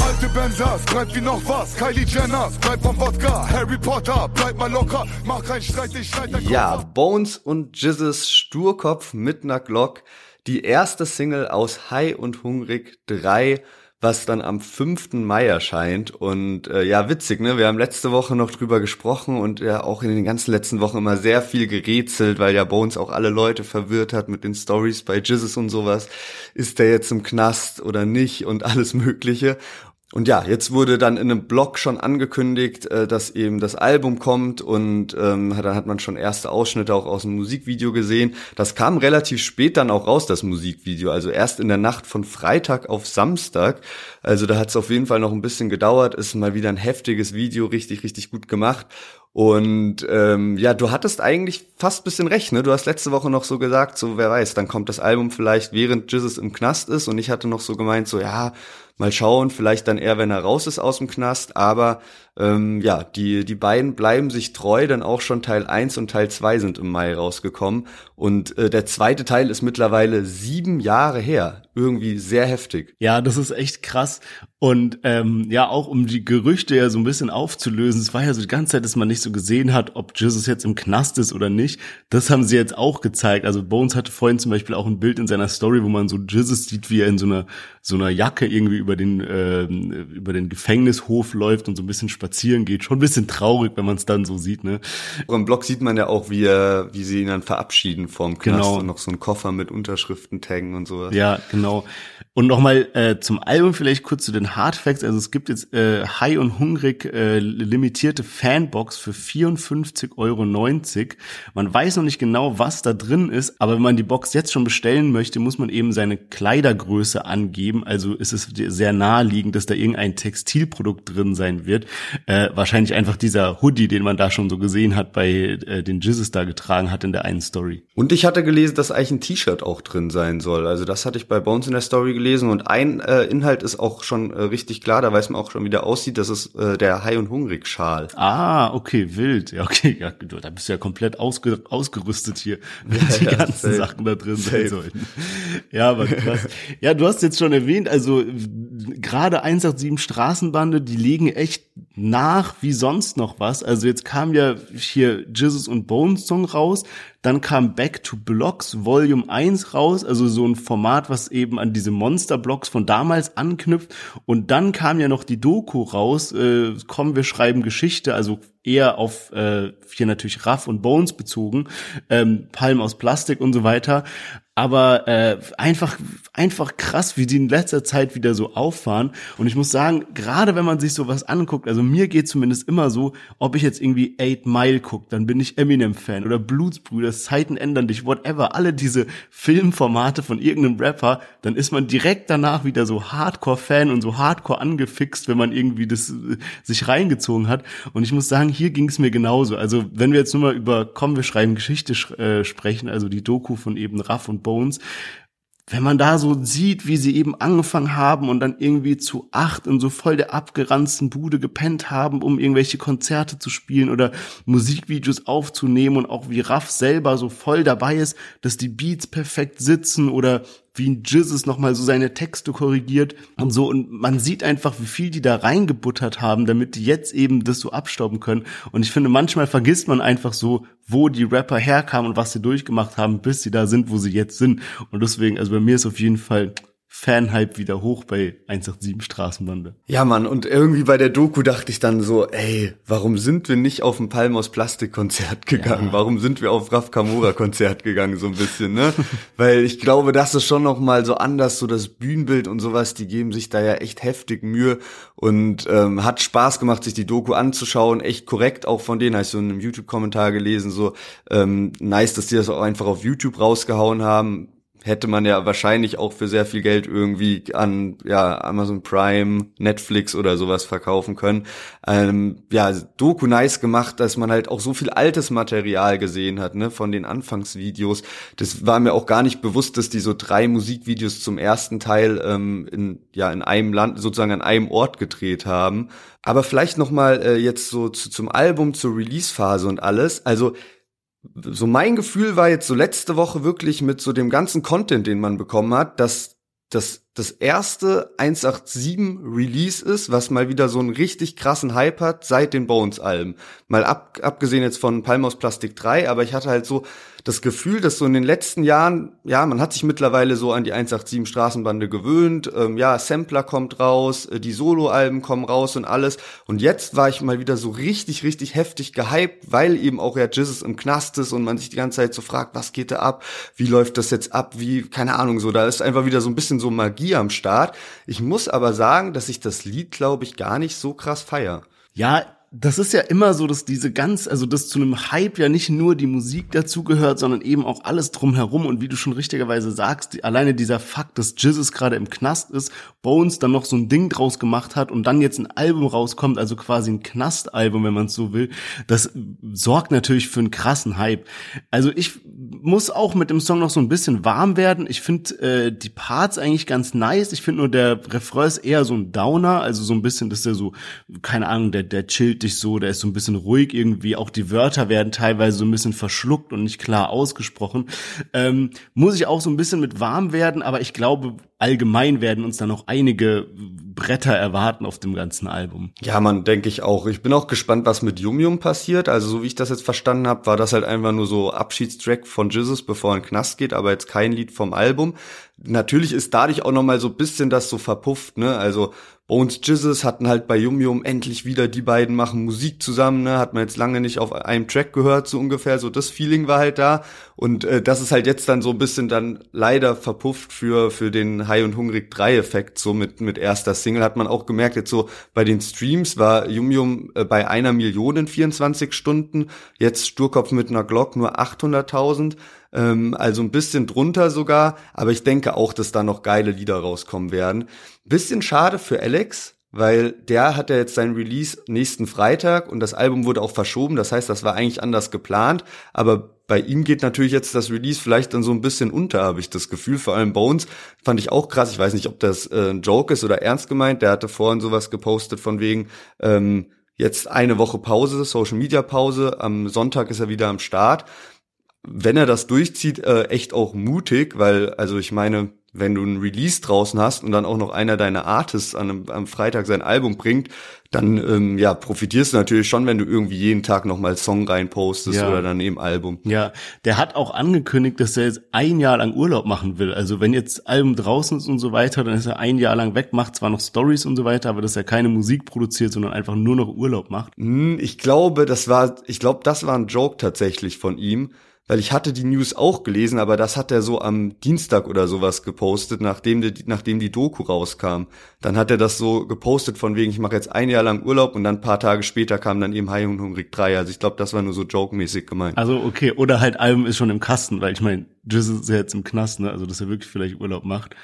Alte Benzers, bleibt wie noch was. Kylie Jenners, bleib vom Wodka. Harry Potter, bleib mal locker. Mach keinen Streit, ich schneid Ja, Bones und Jizzes Sturkopf mit ner Glock. Die erste Single aus High und Hungrig 3 was dann am 5. Mai erscheint. Und äh, ja, witzig, ne? Wir haben letzte Woche noch drüber gesprochen und ja auch in den ganzen letzten Wochen immer sehr viel gerätselt, weil ja Bones auch alle Leute verwirrt hat mit den Stories bei Jizzes und sowas. Ist der jetzt im Knast oder nicht und alles Mögliche. Und ja, jetzt wurde dann in einem Blog schon angekündigt, äh, dass eben das Album kommt und ähm, dann hat man schon erste Ausschnitte auch aus dem Musikvideo gesehen. Das kam relativ spät dann auch raus, das Musikvideo, also erst in der Nacht von Freitag auf Samstag. Also da hat es auf jeden Fall noch ein bisschen gedauert, ist mal wieder ein heftiges Video, richtig, richtig gut gemacht. Und ähm, ja, du hattest eigentlich fast bisschen recht, ne? Du hast letzte Woche noch so gesagt, so wer weiß, dann kommt das Album vielleicht während Jesus im Knast ist und ich hatte noch so gemeint, so ja, Mal schauen, vielleicht dann eher, wenn er raus ist aus dem Knast. Aber ähm, ja, die, die beiden bleiben sich treu, denn auch schon Teil 1 und Teil 2 sind im Mai rausgekommen. Und äh, der zweite Teil ist mittlerweile sieben Jahre her. Irgendwie sehr heftig. Ja, das ist echt krass. Und ähm, ja, auch um die Gerüchte ja so ein bisschen aufzulösen, es war ja so die ganze Zeit, dass man nicht so gesehen hat, ob Jesus jetzt im Knast ist oder nicht. Das haben sie jetzt auch gezeigt. Also Bones hatte vorhin zum Beispiel auch ein Bild in seiner Story, wo man so Jesus sieht, wie er in so einer so einer Jacke irgendwie über den äh, über den Gefängnishof läuft und so ein bisschen spazieren geht. Schon ein bisschen traurig, wenn man es dann so sieht. Ne? Im Blog sieht man ja auch, wie er, wie sie ihn dann verabschieden vom Knast genau. und noch so ein Koffer mit Unterschriften taggen und sowas. Ja, genau. Und nochmal äh, zum Album vielleicht kurz zu den Hardfacts. Also es gibt jetzt äh, High und Hungrig äh, limitierte Fanbox für 54,90 Euro. Man weiß noch nicht genau, was da drin ist, aber wenn man die Box jetzt schon bestellen möchte, muss man eben seine Kleidergröße angeben. Also ist es sehr naheliegend, dass da irgendein Textilprodukt drin sein wird. Äh, wahrscheinlich einfach dieser Hoodie, den man da schon so gesehen hat bei äh, den Jizzes da getragen hat in der einen Story. Und ich hatte gelesen, dass eigentlich ein T-Shirt auch drin sein soll. Also das hatte ich bei Bones in der Story gelesen gelesen und ein äh, Inhalt ist auch schon äh, richtig klar, da weiß man auch schon, wie der aussieht, das ist äh, der Hai- und Hungrig-Schal. Ah, okay, wild. Ja, okay, ja, da bist du ja komplett ausge ausgerüstet hier, wenn ja, die ja, ganzen safe. Sachen da drin safe. sein sollten. Ja, aber krass. Ja, du hast jetzt schon erwähnt, also gerade 187 Straßenbande, die legen echt nach wie sonst noch was. Also jetzt kam ja hier Jesus und Bones Song raus, dann kam Back to Blocks Volume 1 raus, also so ein Format, was eben an diese Monster-Blocks von damals anknüpft. Und dann kam ja noch die Doku raus, äh, komm, wir schreiben Geschichte, also eher auf äh, hier natürlich Raff und Bones bezogen, ähm, Palm aus Plastik und so weiter. Aber äh, einfach einfach krass, wie die in letzter Zeit wieder so auffahren. Und ich muss sagen, gerade wenn man sich sowas anguckt, also mir geht zumindest immer so, ob ich jetzt irgendwie Eight Mile gucke, dann bin ich Eminem-Fan oder Blutsbrüder, Zeiten ändern dich, whatever, alle diese Filmformate von irgendeinem Rapper, dann ist man direkt danach wieder so Hardcore-Fan und so Hardcore angefixt, wenn man irgendwie das äh, sich reingezogen hat. Und ich muss sagen, hier ging es mir genauso. Also wenn wir jetzt nur mal über Komm, wir schreiben Geschichte äh, sprechen, also die Doku von eben Raff und Bones, wenn man da so sieht, wie sie eben angefangen haben und dann irgendwie zu acht in so voll der abgeranzten Bude gepennt haben, um irgendwelche Konzerte zu spielen oder Musikvideos aufzunehmen und auch wie Raff selber so voll dabei ist, dass die Beats perfekt sitzen oder wie ein Jizzes nochmal so seine Texte korrigiert und so. Und man sieht einfach, wie viel die da reingebuttert haben, damit die jetzt eben das so abstauben können. Und ich finde, manchmal vergisst man einfach so, wo die Rapper herkamen und was sie durchgemacht haben, bis sie da sind, wo sie jetzt sind. Und deswegen, also bei mir ist auf jeden Fall Fanhype wieder hoch bei 187 Straßenbande. Ja, Mann, und irgendwie bei der Doku dachte ich dann so, ey, warum sind wir nicht auf ein Palm aus Plastik Konzert gegangen? Ja. Warum sind wir auf Raf Kamora Konzert gegangen so ein bisschen, ne? Weil ich glaube, das ist schon noch mal so anders, so das Bühnenbild und sowas, die geben sich da ja echt heftig Mühe und ähm, hat Spaß gemacht, sich die Doku anzuschauen, echt korrekt auch von denen, hast du in einem YouTube Kommentar gelesen, so ähm, nice, dass die das auch einfach auf YouTube rausgehauen haben hätte man ja wahrscheinlich auch für sehr viel Geld irgendwie an ja Amazon Prime, Netflix oder sowas verkaufen können. Ähm, ja, Doku nice gemacht, dass man halt auch so viel altes Material gesehen hat, ne, von den Anfangsvideos. Das war mir auch gar nicht bewusst, dass die so drei Musikvideos zum ersten Teil ähm, in ja in einem Land sozusagen an einem Ort gedreht haben. Aber vielleicht noch mal äh, jetzt so zu, zum Album, zur Release-Phase und alles. Also so mein Gefühl war jetzt so letzte Woche wirklich mit so dem ganzen Content, den man bekommen hat, dass das das erste 187 Release ist, was mal wieder so einen richtig krassen Hype hat seit den Bones-Alben. Mal ab, abgesehen jetzt von Palmos Plastik 3, aber ich hatte halt so das Gefühl, dass so in den letzten Jahren, ja, man hat sich mittlerweile so an die 187 Straßenbande gewöhnt, ähm, ja, Sampler kommt raus, äh, die Solo-Alben kommen raus und alles. Und jetzt war ich mal wieder so richtig, richtig heftig gehypt, weil eben auch ja Jizzes im Knast ist und man sich die ganze Zeit so fragt, was geht da ab, wie läuft das jetzt ab, wie, keine Ahnung, so, da ist einfach wieder so ein bisschen so Magie Magie am Start. Ich muss aber sagen, dass ich das Lied, glaube ich, gar nicht so krass feier. Ja, das ist ja immer so, dass diese ganz, also dass zu einem Hype ja nicht nur die Musik dazugehört, sondern eben auch alles drumherum. Und wie du schon richtigerweise sagst, die, alleine dieser Fakt, dass Jizzes gerade im Knast ist, Bones dann noch so ein Ding draus gemacht hat und dann jetzt ein Album rauskommt, also quasi ein Knastalbum, wenn man es so will, das sorgt natürlich für einen krassen Hype. Also ich muss auch mit dem Song noch so ein bisschen warm werden. Ich finde äh, die Parts eigentlich ganz nice. Ich finde nur der Refrain ist eher so ein Downer, also so ein bisschen, dass der so, keine Ahnung, der, der chillt dich so, der ist so ein bisschen ruhig irgendwie. Auch die Wörter werden teilweise so ein bisschen verschluckt und nicht klar ausgesprochen. Ähm, muss ich auch so ein bisschen mit warm werden, aber ich glaube, allgemein werden uns da noch einige Bretter erwarten auf dem ganzen Album. Ja, man, denke ich auch. Ich bin auch gespannt, was mit Yum Yum passiert. Also so wie ich das jetzt verstanden habe, war das halt einfach nur so Abschiedstrack von Jesus, bevor er in den Knast geht, aber jetzt kein Lied vom Album. Natürlich ist dadurch auch noch mal so bisschen das so verpufft, ne? Also Bones Jizzes hatten halt bei Yum Yum endlich wieder, die beiden machen Musik zusammen, ne? Hat man jetzt lange nicht auf einem Track gehört, so ungefähr. So das Feeling war halt da. Und äh, das ist halt jetzt dann so ein bisschen dann leider verpufft für, für den High und Hungrig 3 Effekt, so mit, mit erster Single. Hat man auch gemerkt, jetzt so bei den Streams war Yum Yum äh, bei einer Million in 24 Stunden. Jetzt Sturkopf mit einer Glock nur 800.000 ähm, also ein bisschen drunter sogar, aber ich denke auch, dass da noch geile Lieder rauskommen werden. Bisschen schade für Alex, weil der hat ja jetzt sein Release nächsten Freitag und das Album wurde auch verschoben, das heißt, das war eigentlich anders geplant, aber bei ihm geht natürlich jetzt das Release vielleicht dann so ein bisschen unter, habe ich das Gefühl. Vor allem Bones fand ich auch krass. Ich weiß nicht, ob das äh, ein Joke ist oder ernst gemeint. Der hatte vorhin sowas gepostet von wegen, ähm, jetzt eine Woche Pause, Social Media Pause. Am Sonntag ist er wieder am Start wenn er das durchzieht, äh, echt auch mutig, weil, also ich meine, wenn du ein Release draußen hast und dann auch noch einer deiner Artists an einem, am Freitag sein Album bringt, dann ähm, ja profitierst du natürlich schon, wenn du irgendwie jeden Tag noch mal Song reinpostest ja. oder dann eben Album. Ja, der hat auch angekündigt, dass er jetzt ein Jahr lang Urlaub machen will. Also wenn jetzt Album draußen ist und so weiter, dann ist er ein Jahr lang weg, macht zwar noch Stories und so weiter, aber dass er keine Musik produziert, sondern einfach nur noch Urlaub macht. Hm, ich glaube, das war, ich glaube, das war ein Joke tatsächlich von ihm weil ich hatte die News auch gelesen, aber das hat er so am Dienstag oder sowas gepostet, nachdem die, nachdem die Doku rauskam. Dann hat er das so gepostet von wegen, ich mache jetzt ein Jahr lang Urlaub und dann ein paar Tage später kam dann eben High und Hungrig 3. Also ich glaube, das war nur so joke-mäßig gemeint. Also okay, oder halt Album ist schon im Kasten, weil ich meine, Jizz ist ja jetzt im Knast, ne? Also dass er wirklich vielleicht Urlaub macht.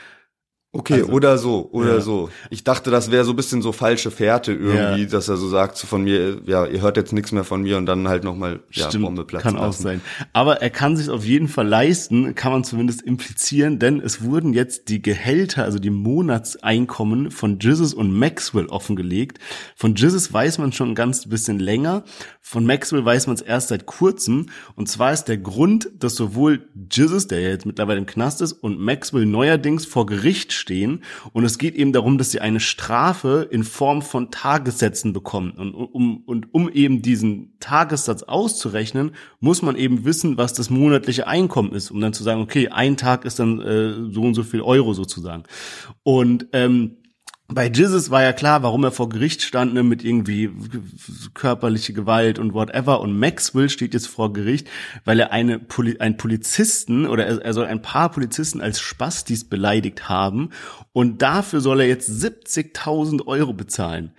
Okay, also, oder so, oder ja. so. Ich dachte, das wäre so ein bisschen so falsche Fährte irgendwie, ja. dass er so sagt so von mir, ja, ihr hört jetzt nichts mehr von mir und dann halt nochmal ja, Stimmt, Bombe platzen Kann lassen. auch sein. Aber er kann sich auf jeden Fall leisten, kann man zumindest implizieren, denn es wurden jetzt die Gehälter, also die Monatseinkommen von Jizzes und Maxwell offengelegt. Von Jizzes weiß man schon ein ganz bisschen länger, von Maxwell weiß man es erst seit kurzem. Und zwar ist der Grund, dass sowohl Jizzes, der ja jetzt mittlerweile im Knast ist, und Maxwell neuerdings vor Gericht stehen. Und es geht eben darum, dass sie eine Strafe in Form von Tagessätzen bekommen. Und um, und um eben diesen Tagessatz auszurechnen, muss man eben wissen, was das monatliche Einkommen ist, um dann zu sagen, okay, ein Tag ist dann äh, so und so viel Euro sozusagen. Und ähm, bei Jizzes war ja klar, warum er vor Gericht stand, ne, mit irgendwie körperliche Gewalt und whatever. Und Maxwell steht jetzt vor Gericht, weil er eine Poli einen Polizisten oder er, er soll ein paar Polizisten als Spastis beleidigt haben. Und dafür soll er jetzt 70.000 Euro bezahlen.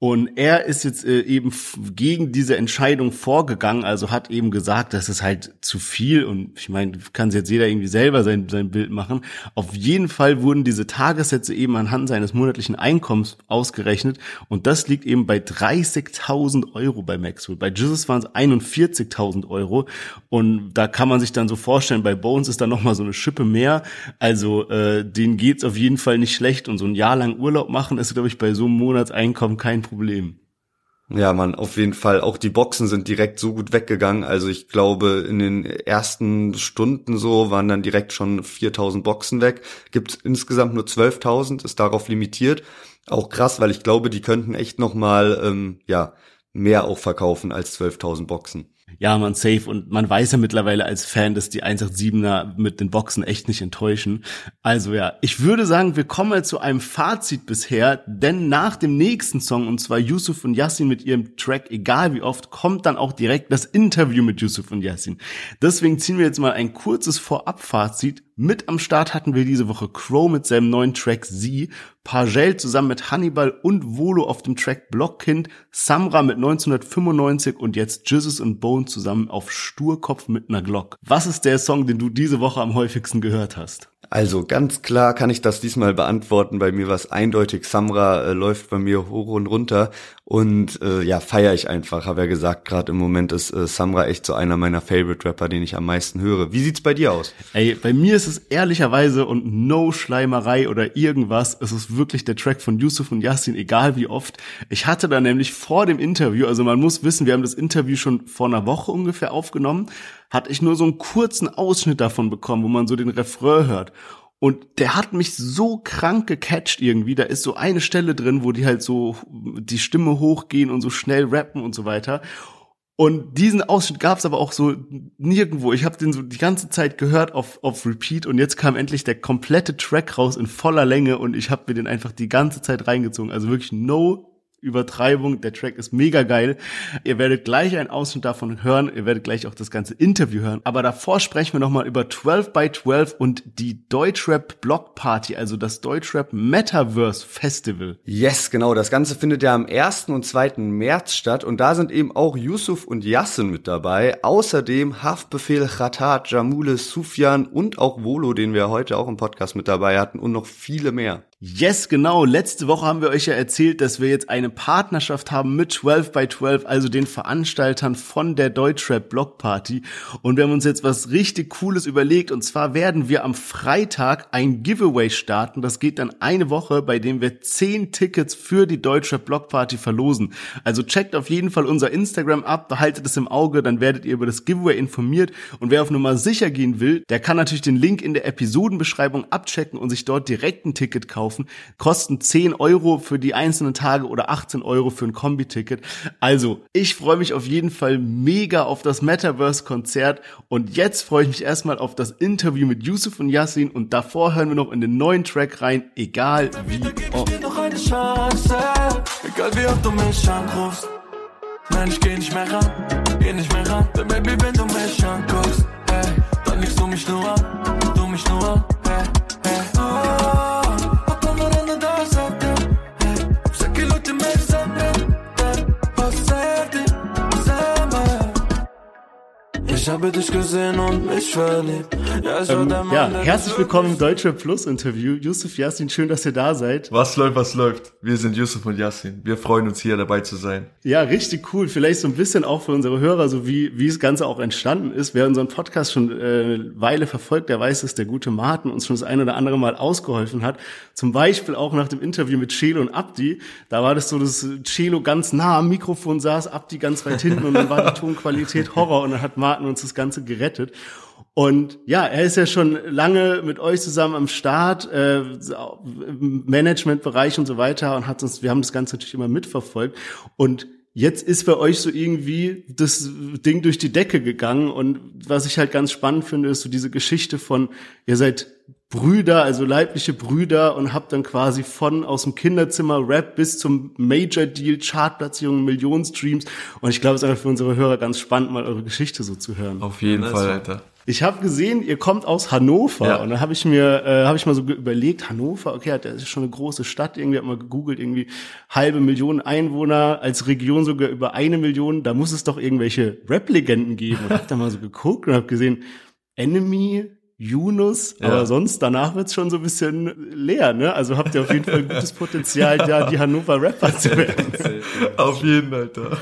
Und er ist jetzt äh, eben gegen diese Entscheidung vorgegangen, also hat eben gesagt, das ist halt zu viel und ich meine, kann jetzt jeder irgendwie selber sein, sein Bild machen. Auf jeden Fall wurden diese Tagessätze eben anhand seines monatlichen Einkommens ausgerechnet und das liegt eben bei 30.000 Euro bei Maxwell. Bei Jesus waren es 41.000 Euro und da kann man sich dann so vorstellen, bei Bones ist da nochmal so eine Schippe mehr. Also äh, denen geht's auf jeden Fall nicht schlecht und so ein Jahr lang Urlaub machen ist, glaube ich, bei so einem Monatseinkommen kein Problem. Ja, man, auf jeden Fall. Auch die Boxen sind direkt so gut weggegangen. Also ich glaube, in den ersten Stunden so waren dann direkt schon 4000 Boxen weg. Gibt insgesamt nur 12.000, ist darauf limitiert. Auch krass, weil ich glaube, die könnten echt noch mal ähm, ja mehr auch verkaufen als 12.000 Boxen ja, man safe und man weiß ja mittlerweile als Fan, dass die 187er mit den Boxen echt nicht enttäuschen. Also ja, ich würde sagen, wir kommen mal zu einem Fazit bisher, denn nach dem nächsten Song, und zwar Yusuf und Yassin mit ihrem Track Egal wie oft, kommt dann auch direkt das Interview mit Yusuf und Yassin. Deswegen ziehen wir jetzt mal ein kurzes Vorabfazit mit am Start hatten wir diese Woche Crow mit seinem neuen Track Sie, Pagel zusammen mit Hannibal und Volo auf dem Track Blockkind, Samra mit 1995 und jetzt Jizzes und Bone zusammen auf Sturkopf mit ner Glock. Was ist der Song, den du diese Woche am häufigsten gehört hast? Also ganz klar kann ich das diesmal beantworten. Bei mir war es eindeutig. Samra äh, läuft bei mir hoch und runter und äh, ja, feiere ich einfach. Habe ja gesagt, gerade im Moment ist äh, Samra echt so einer meiner Favorite Rapper, den ich am meisten höre. Wie sieht's bei dir aus? Ey, bei mir ist es ehrlicherweise und no Schleimerei oder irgendwas. Es ist wirklich der Track von Yusuf und Yassin, egal wie oft. Ich hatte da nämlich vor dem Interview, also man muss wissen, wir haben das Interview schon vor einer Woche ungefähr aufgenommen hatte ich nur so einen kurzen Ausschnitt davon bekommen, wo man so den Refrain hört. Und der hat mich so krank gecatcht irgendwie. Da ist so eine Stelle drin, wo die halt so die Stimme hochgehen und so schnell rappen und so weiter. Und diesen Ausschnitt gab es aber auch so nirgendwo. Ich habe den so die ganze Zeit gehört auf, auf Repeat und jetzt kam endlich der komplette Track raus in voller Länge und ich habe mir den einfach die ganze Zeit reingezogen. Also wirklich no Übertreibung. Der Track ist mega geil. Ihr werdet gleich einen Ausschnitt davon hören. Ihr werdet gleich auch das ganze Interview hören. Aber davor sprechen wir nochmal über 12 by 12 und die Deutschrap Block Party, also das Deutschrap Metaverse Festival. Yes, genau. Das Ganze findet ja am 1. und 2. März statt und da sind eben auch Yusuf und Yassin mit dabei. Außerdem Haftbefehl, Khatat, Jamule, Sufjan und auch Volo, den wir heute auch im Podcast mit dabei hatten und noch viele mehr. Yes, genau. Letzte Woche haben wir euch ja erzählt, dass wir jetzt eine Partnerschaft haben mit 12 by 12, also den Veranstaltern von der Deutschrap Block Party. Und wir haben uns jetzt was richtig Cooles überlegt. Und zwar werden wir am Freitag ein Giveaway starten. Das geht dann eine Woche, bei dem wir zehn Tickets für die Deutschrap Block Party verlosen. Also checkt auf jeden Fall unser Instagram ab, behaltet es im Auge, dann werdet ihr über das Giveaway informiert. Und wer auf Nummer sicher gehen will, der kann natürlich den Link in der Episodenbeschreibung abchecken und sich dort direkt ein Ticket kaufen kaufen. Kosten 10 Euro für die einzelnen Tage oder 18 Euro für ein Kombi-Ticket. Also, ich freue mich auf jeden Fall mega auf das Metaverse-Konzert. Und jetzt freue ich mich erstmal auf das Interview mit Yusuf und Yassin. Und davor hören wir noch in den neuen Track rein, egal wie oft. Egal wie oft du mich anrufst. Nein, ich geh nicht mehr ran, geh nicht mehr ran. Denn Baby, wenn du mich anguckst hey. Dann nix du mich nur an, du mich nur an, hey, Ich habe dich gesehen und mich verliebt. Ja, ich Ähm, ja, Mann, der herzlich willkommen im Deutsche Plus Interview. Yusuf Yassin, schön, dass ihr da seid. Was läuft, was läuft? Wir sind Yusuf und Yassin. Wir freuen uns hier dabei zu sein. Ja, richtig cool. Vielleicht so ein bisschen auch für unsere Hörer, so wie, wie das Ganze auch entstanden ist. Wer unseren Podcast schon äh, eine Weile verfolgt, der weiß, dass der gute Martin uns schon das ein oder andere Mal ausgeholfen hat. Zum Beispiel auch nach dem Interview mit Celo und Abdi. Da war das so, dass Celo ganz nah am Mikrofon saß, Abdi ganz weit hinten und dann war die Tonqualität Horror und dann hat Martin uns das Ganze gerettet. Und ja, er ist ja schon lange mit euch zusammen am Start, äh, im Managementbereich und so weiter und hat uns, wir haben das Ganze natürlich immer mitverfolgt. Und jetzt ist bei euch so irgendwie das Ding durch die Decke gegangen. Und was ich halt ganz spannend finde, ist so diese Geschichte von, ihr seid Brüder, also leibliche Brüder und habt dann quasi von aus dem Kinderzimmer Rap bis zum Major Deal, Chartplatzierung, Millionen Streams. Und ich glaube, es ist einfach für unsere Hörer ganz spannend, mal eure Geschichte so zu hören. Auf jeden Ja, Fall. Alter. Ich habe gesehen, ihr kommt aus Hannover Ja. und dann habe ich mir äh, habe ich mal so überlegt, Hannover, okay, das ist schon eine große Stadt, irgendwie hat mal gegoogelt, irgendwie halbe Million Einwohner, als Region sogar über eine Million, da muss es doch irgendwelche Rap-Legenden geben und habe da mal so geguckt und habe gesehen, Enemy, Yunus, Ja. aber sonst danach wird's schon so ein bisschen leer, ne? Also habt ihr auf jeden Fall gutes Potenzial, da die Hannover Rapper zu werden. Auf jeden, Alter.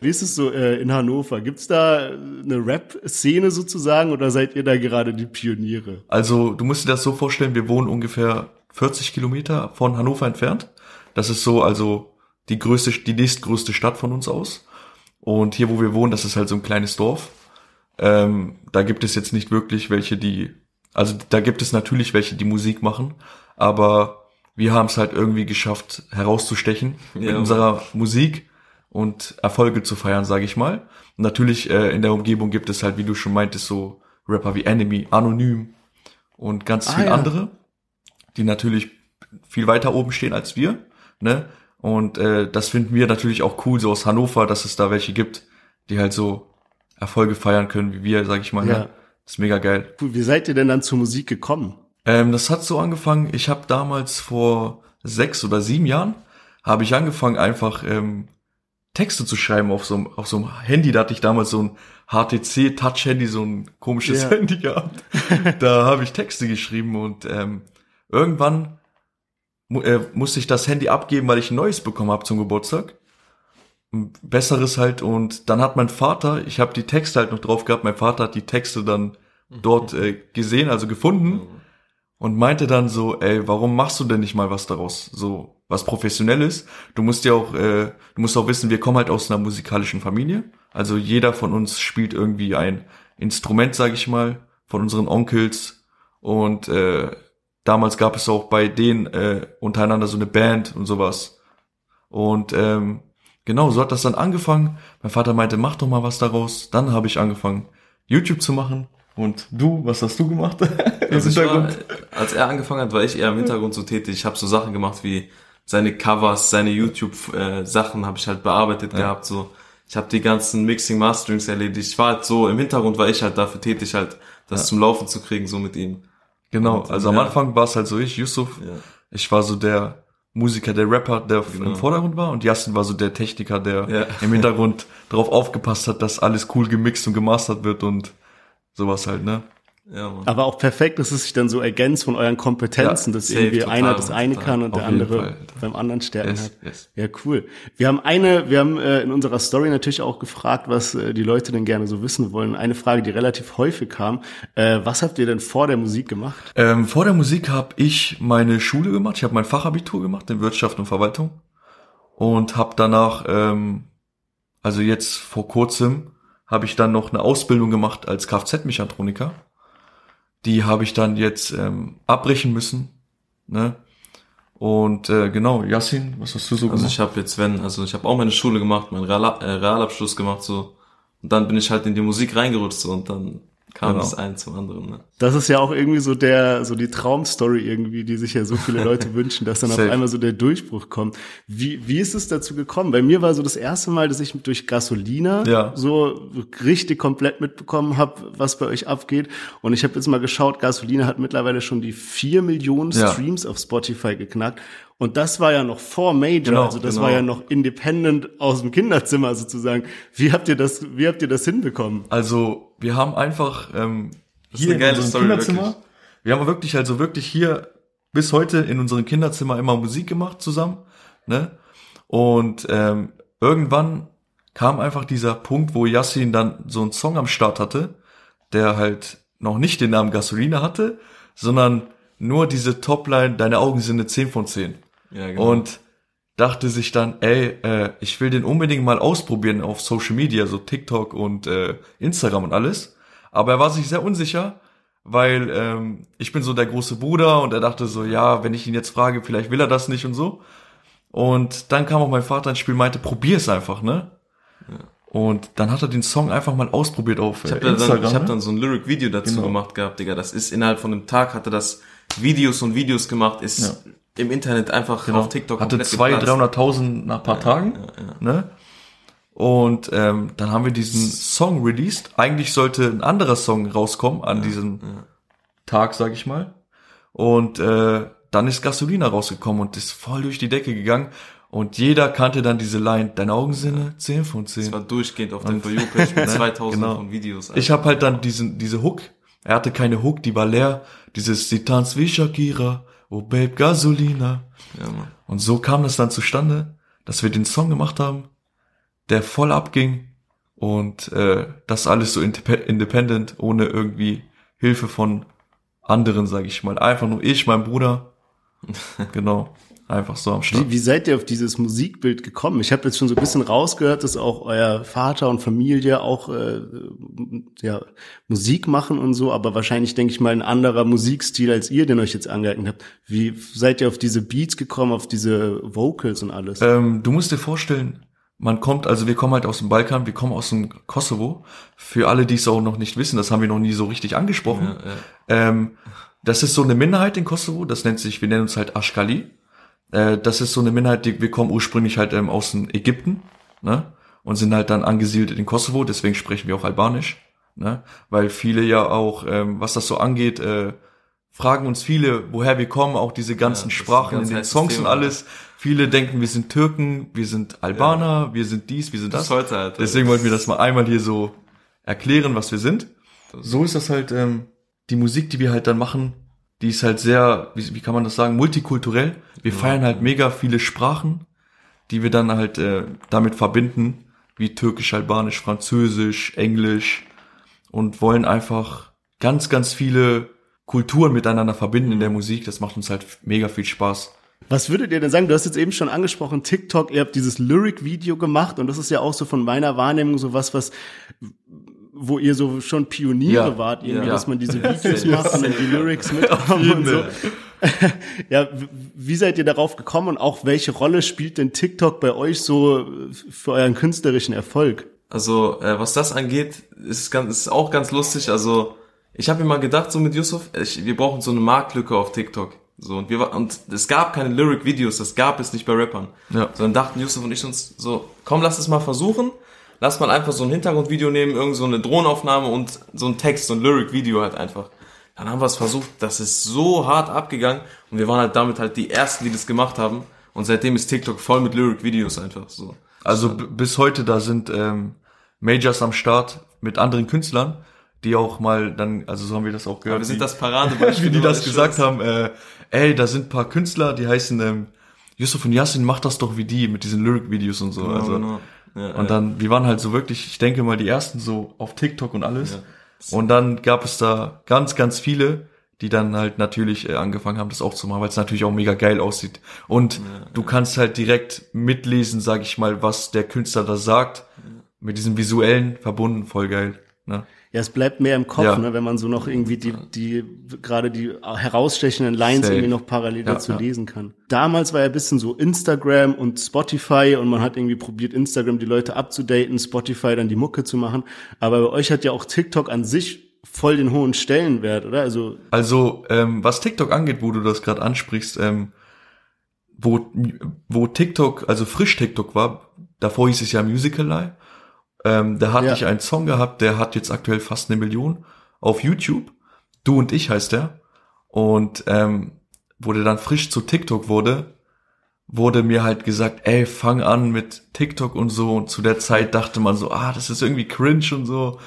Wie ist es so äh, in Hannover? Gibt's da eine Rap-Szene sozusagen oder seid ihr da gerade die Pioniere? Also, du musst dir das so vorstellen, wir wohnen ungefähr 40 Kilometer von Hannover entfernt. Das ist so, also, die größte, die nächstgrößte Stadt von uns aus. Und hier, wo wir wohnen, das ist halt so ein kleines Dorf. Ähm, da gibt es jetzt nicht wirklich welche, die, also da gibt es natürlich welche, die Musik machen, aber wir haben es halt irgendwie geschafft, herauszustechen mit Ja. unserer Musik und Erfolge zu feiern, sage ich mal. Und natürlich äh, in der Umgebung gibt es halt, wie du schon meintest, so Rapper wie Enemy, Anonym und ganz Ah, viele ja. andere, die natürlich viel weiter oben stehen als wir, ne? Und äh, das finden wir natürlich auch cool, so aus Hannover, dass es da welche gibt, die halt so Erfolge feiern können, wie wir, sag ich mal. Ja. Ne? Das ist mega geil. Wie seid ihr denn dann zur Musik gekommen? Ähm, das hat so angefangen, ich habe damals vor sechs oder sieben Jahren, habe ich angefangen, einfach ähm, Texte zu schreiben auf so, einem- auf so einem Handy. Da hatte ich damals so ein HTC-Touch-Handy, so ein komisches Ja. Handy gehabt. da habe ich Texte geschrieben und ähm, irgendwann mu äh, musste ich das Handy abgeben, weil ich ein neues bekommen habe zum Geburtstag. Besseres halt und dann hat mein Vater, ich habe die Texte halt noch drauf gehabt, mein Vater hat die Texte dann dort äh, gesehen, also gefunden und meinte dann so, ey, warum machst du denn nicht mal was daraus? So was professionelles. Du musst ja auch, äh, du musst auch wissen, wir kommen halt aus einer musikalischen Familie. Also jeder von uns spielt irgendwie ein Instrument, sag ich mal, von unseren Onkels. Und äh, damals gab es auch bei denen äh, untereinander so eine Band und sowas. Und ähm, genau, so hat das dann angefangen. Mein Vater meinte, mach doch mal was daraus. Dann habe ich angefangen, YouTube zu machen. Und du, was hast du gemacht? Also war, als er angefangen hat, war ich eher im Hintergrund so tätig. Ich habe so Sachen gemacht wie seine Covers, seine YouTube-Sachen habe ich halt bearbeitet gehabt. So, ich habe die ganzen Mixing, Masterings erledigt. Ich war halt so im Hintergrund, war ich halt dafür tätig, halt das zum Laufen zu kriegen, so mit ihm. Genau, Und, also am ja. Anfang war es halt so ich, Yusuf. Ja. Ich war so der Musiker, der Rapper, der Genau. im Vordergrund war und Yassin war so der Techniker, der Ja. im Hintergrund darauf aufgepasst hat, dass alles cool gemixt und gemastert wird und sowas halt, ne? Ja, Mann. Aber auch perfekt, dass es sich dann so ergänzt von euren Kompetenzen, Ja, dass safe, irgendwie total, einer das eine total. kann und der andere Fall. beim anderen Stärken Yes, hat. yes. Ja, cool. Wir haben eine, wir haben äh, in unserer Story natürlich auch gefragt, was äh, die Leute denn gerne so wissen wollen. Eine Frage, die relativ häufig kam. Äh, was habt ihr denn vor der Musik gemacht? Ähm, vor der Musik habe ich meine Schule gemacht. Ich habe mein Fachabitur gemacht in Wirtschaft und Verwaltung und habe danach, ähm, also jetzt vor kurzem, habe ich dann noch eine Ausbildung gemacht als Kfz-Mechatroniker. Die habe ich dann jetzt ähm, abbrechen müssen. Ne? Und äh, genau, Yassin, was hast du so Also gemacht? ich habe jetzt, wenn, also ich habe auch meine Schule gemacht, meinen Real, äh, Realabschluss gemacht so und dann bin ich halt in die Musik reingerutscht so und dann kam Genau. das ein zum anderen. Ne? Das ist ja auch irgendwie so der, so die Traumstory irgendwie, die sich ja so viele Leute wünschen, dass dann auf einmal so der Durchbruch kommt. Wie, wie ist es dazu gekommen? Bei mir war so das erste Mal, dass ich durch Gasolina Ja. so richtig komplett mitbekommen habe, was bei euch abgeht. Und ich habe jetzt mal geschaut, Gasolina hat mittlerweile schon die vier Millionen Ja. Streams auf Spotify geknackt. Und das war ja noch vor Major, Genau, also das genau. war ja noch independent aus dem Kinderzimmer sozusagen. Wie habt ihr das, wie habt ihr das hinbekommen? Also, wir haben einfach ähm, ist hier eine in geile unserem Story, Kinderzimmer, wirklich. wir haben wirklich, also wirklich hier bis heute in unserem Kinderzimmer immer Musik gemacht zusammen, ne? Und ähm, irgendwann kam einfach dieser Punkt, wo Yassin dann so einen Song am Start hatte, der halt noch nicht den Namen Gasolina hatte, sondern nur diese Topline, deine Augen sind eine 10 von 10. Ja, genau. Und dachte sich dann, ey, äh, ich will den unbedingt mal ausprobieren auf Social Media, so TikTok und äh, Instagram und alles. Aber er war sich sehr unsicher, weil ähm, ich bin so der große Bruder und er dachte so, ja, wenn ich ihn jetzt frage, vielleicht will er das nicht und so. Und dann kam auch mein Vater ins Spiel, meinte, probier es einfach, ne? Und dann hat er den Song einfach mal ausprobiert auf Ich äh, habe dann, Instagram. ich hab ne? dann so ein Lyric-Video dazu Genau. gemacht gehabt, Digga. Das ist innerhalb von einem Tag hatte das Videos und Videos gemacht, ist im Internet einfach Genau. auf TikTok Hatte komplett 200.000, geplatzt. 300.000 nach paar Tagen. Ne? Und ähm, dann haben wir diesen Song released. Eigentlich sollte ein anderer Song rauskommen an diesem Tag, sag ich mal. Und äh, dann ist Gasolina rausgekommen und ist voll durch die Decke gegangen. Und jeder kannte dann diese Line, deine Augensinne, 10 von 10. Das war durchgehend auf den For You Page mit 2000 Genau. von Videos. Ich habe halt dann diesen, diese Hook. Er hatte keine Hook, die war leer. Dieses Sie tanzt wie Shakira, oh Babe Gasolina. ja, Mann. Und so kam das dann zustande, dass wir den Song gemacht haben, der voll abging und äh, das alles so indep- independent, ohne irgendwie Hilfe von anderen, sage ich mal. Einfach nur ich, mein Bruder. genau, einfach so am Start. Wie, wie seid ihr auf dieses Musikbild gekommen? Ich habe jetzt schon so ein bisschen rausgehört, dass auch euer Vater und Familie auch äh, ja, Musik machen und so, aber wahrscheinlich denke ich mal ein anderer Musikstil als ihr, den euch jetzt angeeignet habt. Wie seid ihr auf diese Beats gekommen, auf diese Vocals und alles? Ähm, du musst dir vorstellen, man kommt, also wir kommen halt aus dem Balkan, wir kommen aus dem Kosovo. Für alle, die es auch noch nicht wissen, das haben wir noch nie so richtig angesprochen. Ähm, das ist so eine Minderheit in Kosovo, das nennt sich, wir nennen uns halt Ashkali. Äh, das ist so eine Minderheit, die, wir kommen ursprünglich halt ähm, aus dem Ägypten, ne? Und sind halt dann angesiedelt in Kosovo, deswegen sprechen wir auch Albanisch, ne? Weil viele ja auch, ähm, was das so angeht, äh, fragen uns viele, woher wir kommen, auch diese ganzen das ein Sprachen ganz in den Songs und Thema, alles. Viele denken, wir sind Türken, wir sind Albaner, wir sind dies, wir sind das. Bis heute, Alter. Deswegen wollten wir das mal einmal hier so erklären, was wir sind. So ist das halt, ähm, die Musik, die wir halt dann machen, die ist halt sehr, wie, wie kann man das sagen, multikulturell. Wir feiern halt mega viele Sprachen, die wir dann halt äh, damit verbinden, wie Türkisch, Albanisch, Französisch, Englisch und wollen einfach ganz, ganz viele Kulturen miteinander verbinden in der Musik. Das macht uns halt mega viel Spaß. Was würdet ihr denn sagen? Du hast jetzt eben schon angesprochen, TikTok, ihr habt dieses Lyric-Video gemacht und das ist ja auch so von meiner Wahrnehmung so was, was wo ihr so schon Pioniere Ja, wart, irgendwie, ja. dass man diese Videos macht und dann die Lyrics mithaben und so. ja, wie seid ihr darauf gekommen und auch welche Rolle spielt denn TikTok bei euch so für euren künstlerischen Erfolg? Also, äh, was das angeht, ist, ganz, ist auch ganz lustig. Also, ich habe mir mal gedacht, so mit Yusuf, ich, wir brauchen so eine Marktlücke auf TikTok. So, und wir und es gab keine Lyric-Videos, das gab es nicht bei Rappern. Ja. So, dann dachten Yusuf und ich uns so, komm, lass es mal versuchen. Lass mal einfach so ein Hintergrundvideo nehmen, irgend so eine Drohnenaufnahme und so ein Text, so ein Lyric-Video halt einfach. Dann haben wir es versucht, das ist so hart abgegangen und wir waren halt damit halt die Ersten, die das gemacht haben. Und seitdem ist TikTok voll mit Lyric-Videos einfach so. Also bis heute, da sind ähm, Majors am Start mit anderen Künstlern, die auch mal dann, also so haben wir das auch gehört. Aber wir sind wie- das Paradebeispiel. wie die das gesagt haben, äh, ey, da sind ein paar Künstler, die heißen ähm, Yusuf und Yasin, mach das doch wie die mit diesen Lyric-Videos und so. Genau, also, genau. Ja, Und dann, wir waren halt so wirklich, ich denke mal, die ersten so auf TikTok und alles. Und dann gab es da ganz, ganz viele, die dann halt natürlich äh, angefangen haben, das auch zu machen, weil es natürlich auch mega geil aussieht. Und du kannst halt direkt mitlesen, sag ich mal, was der Künstler da sagt. Mit diesem visuellen verbunden, voll geil. Ne? Ja, es bleibt mehr im Kopf, Ja. ne, wenn man so noch irgendwie die, die, gerade die herausstechenden Lines Safe. irgendwie noch parallel Ja, dazu ja. lesen kann. Damals war ja ein bisschen so Instagram und Spotify und man hat irgendwie probiert, Instagram die Leute abzudaten, Spotify dann die Mucke zu machen. Aber bei euch hat ja auch TikTok an sich voll den hohen Stellenwert, oder? Also Also, ähm, was TikTok angeht, wo du das gerade ansprichst, ähm, wo, wo TikTok, also frisch TikTok war, davor hieß es ja Musical.ly, ähm, da hatte Ja. ich einen Song gehabt, der hat jetzt aktuell fast eine Million auf YouTube. Du und ich heißt der. Und ähm, wo der dann frisch zu TikTok wurde, wurde mir halt gesagt, ey, fang an mit TikTok und so. Und zu der Zeit dachte man so, ah, das ist irgendwie cringe und so,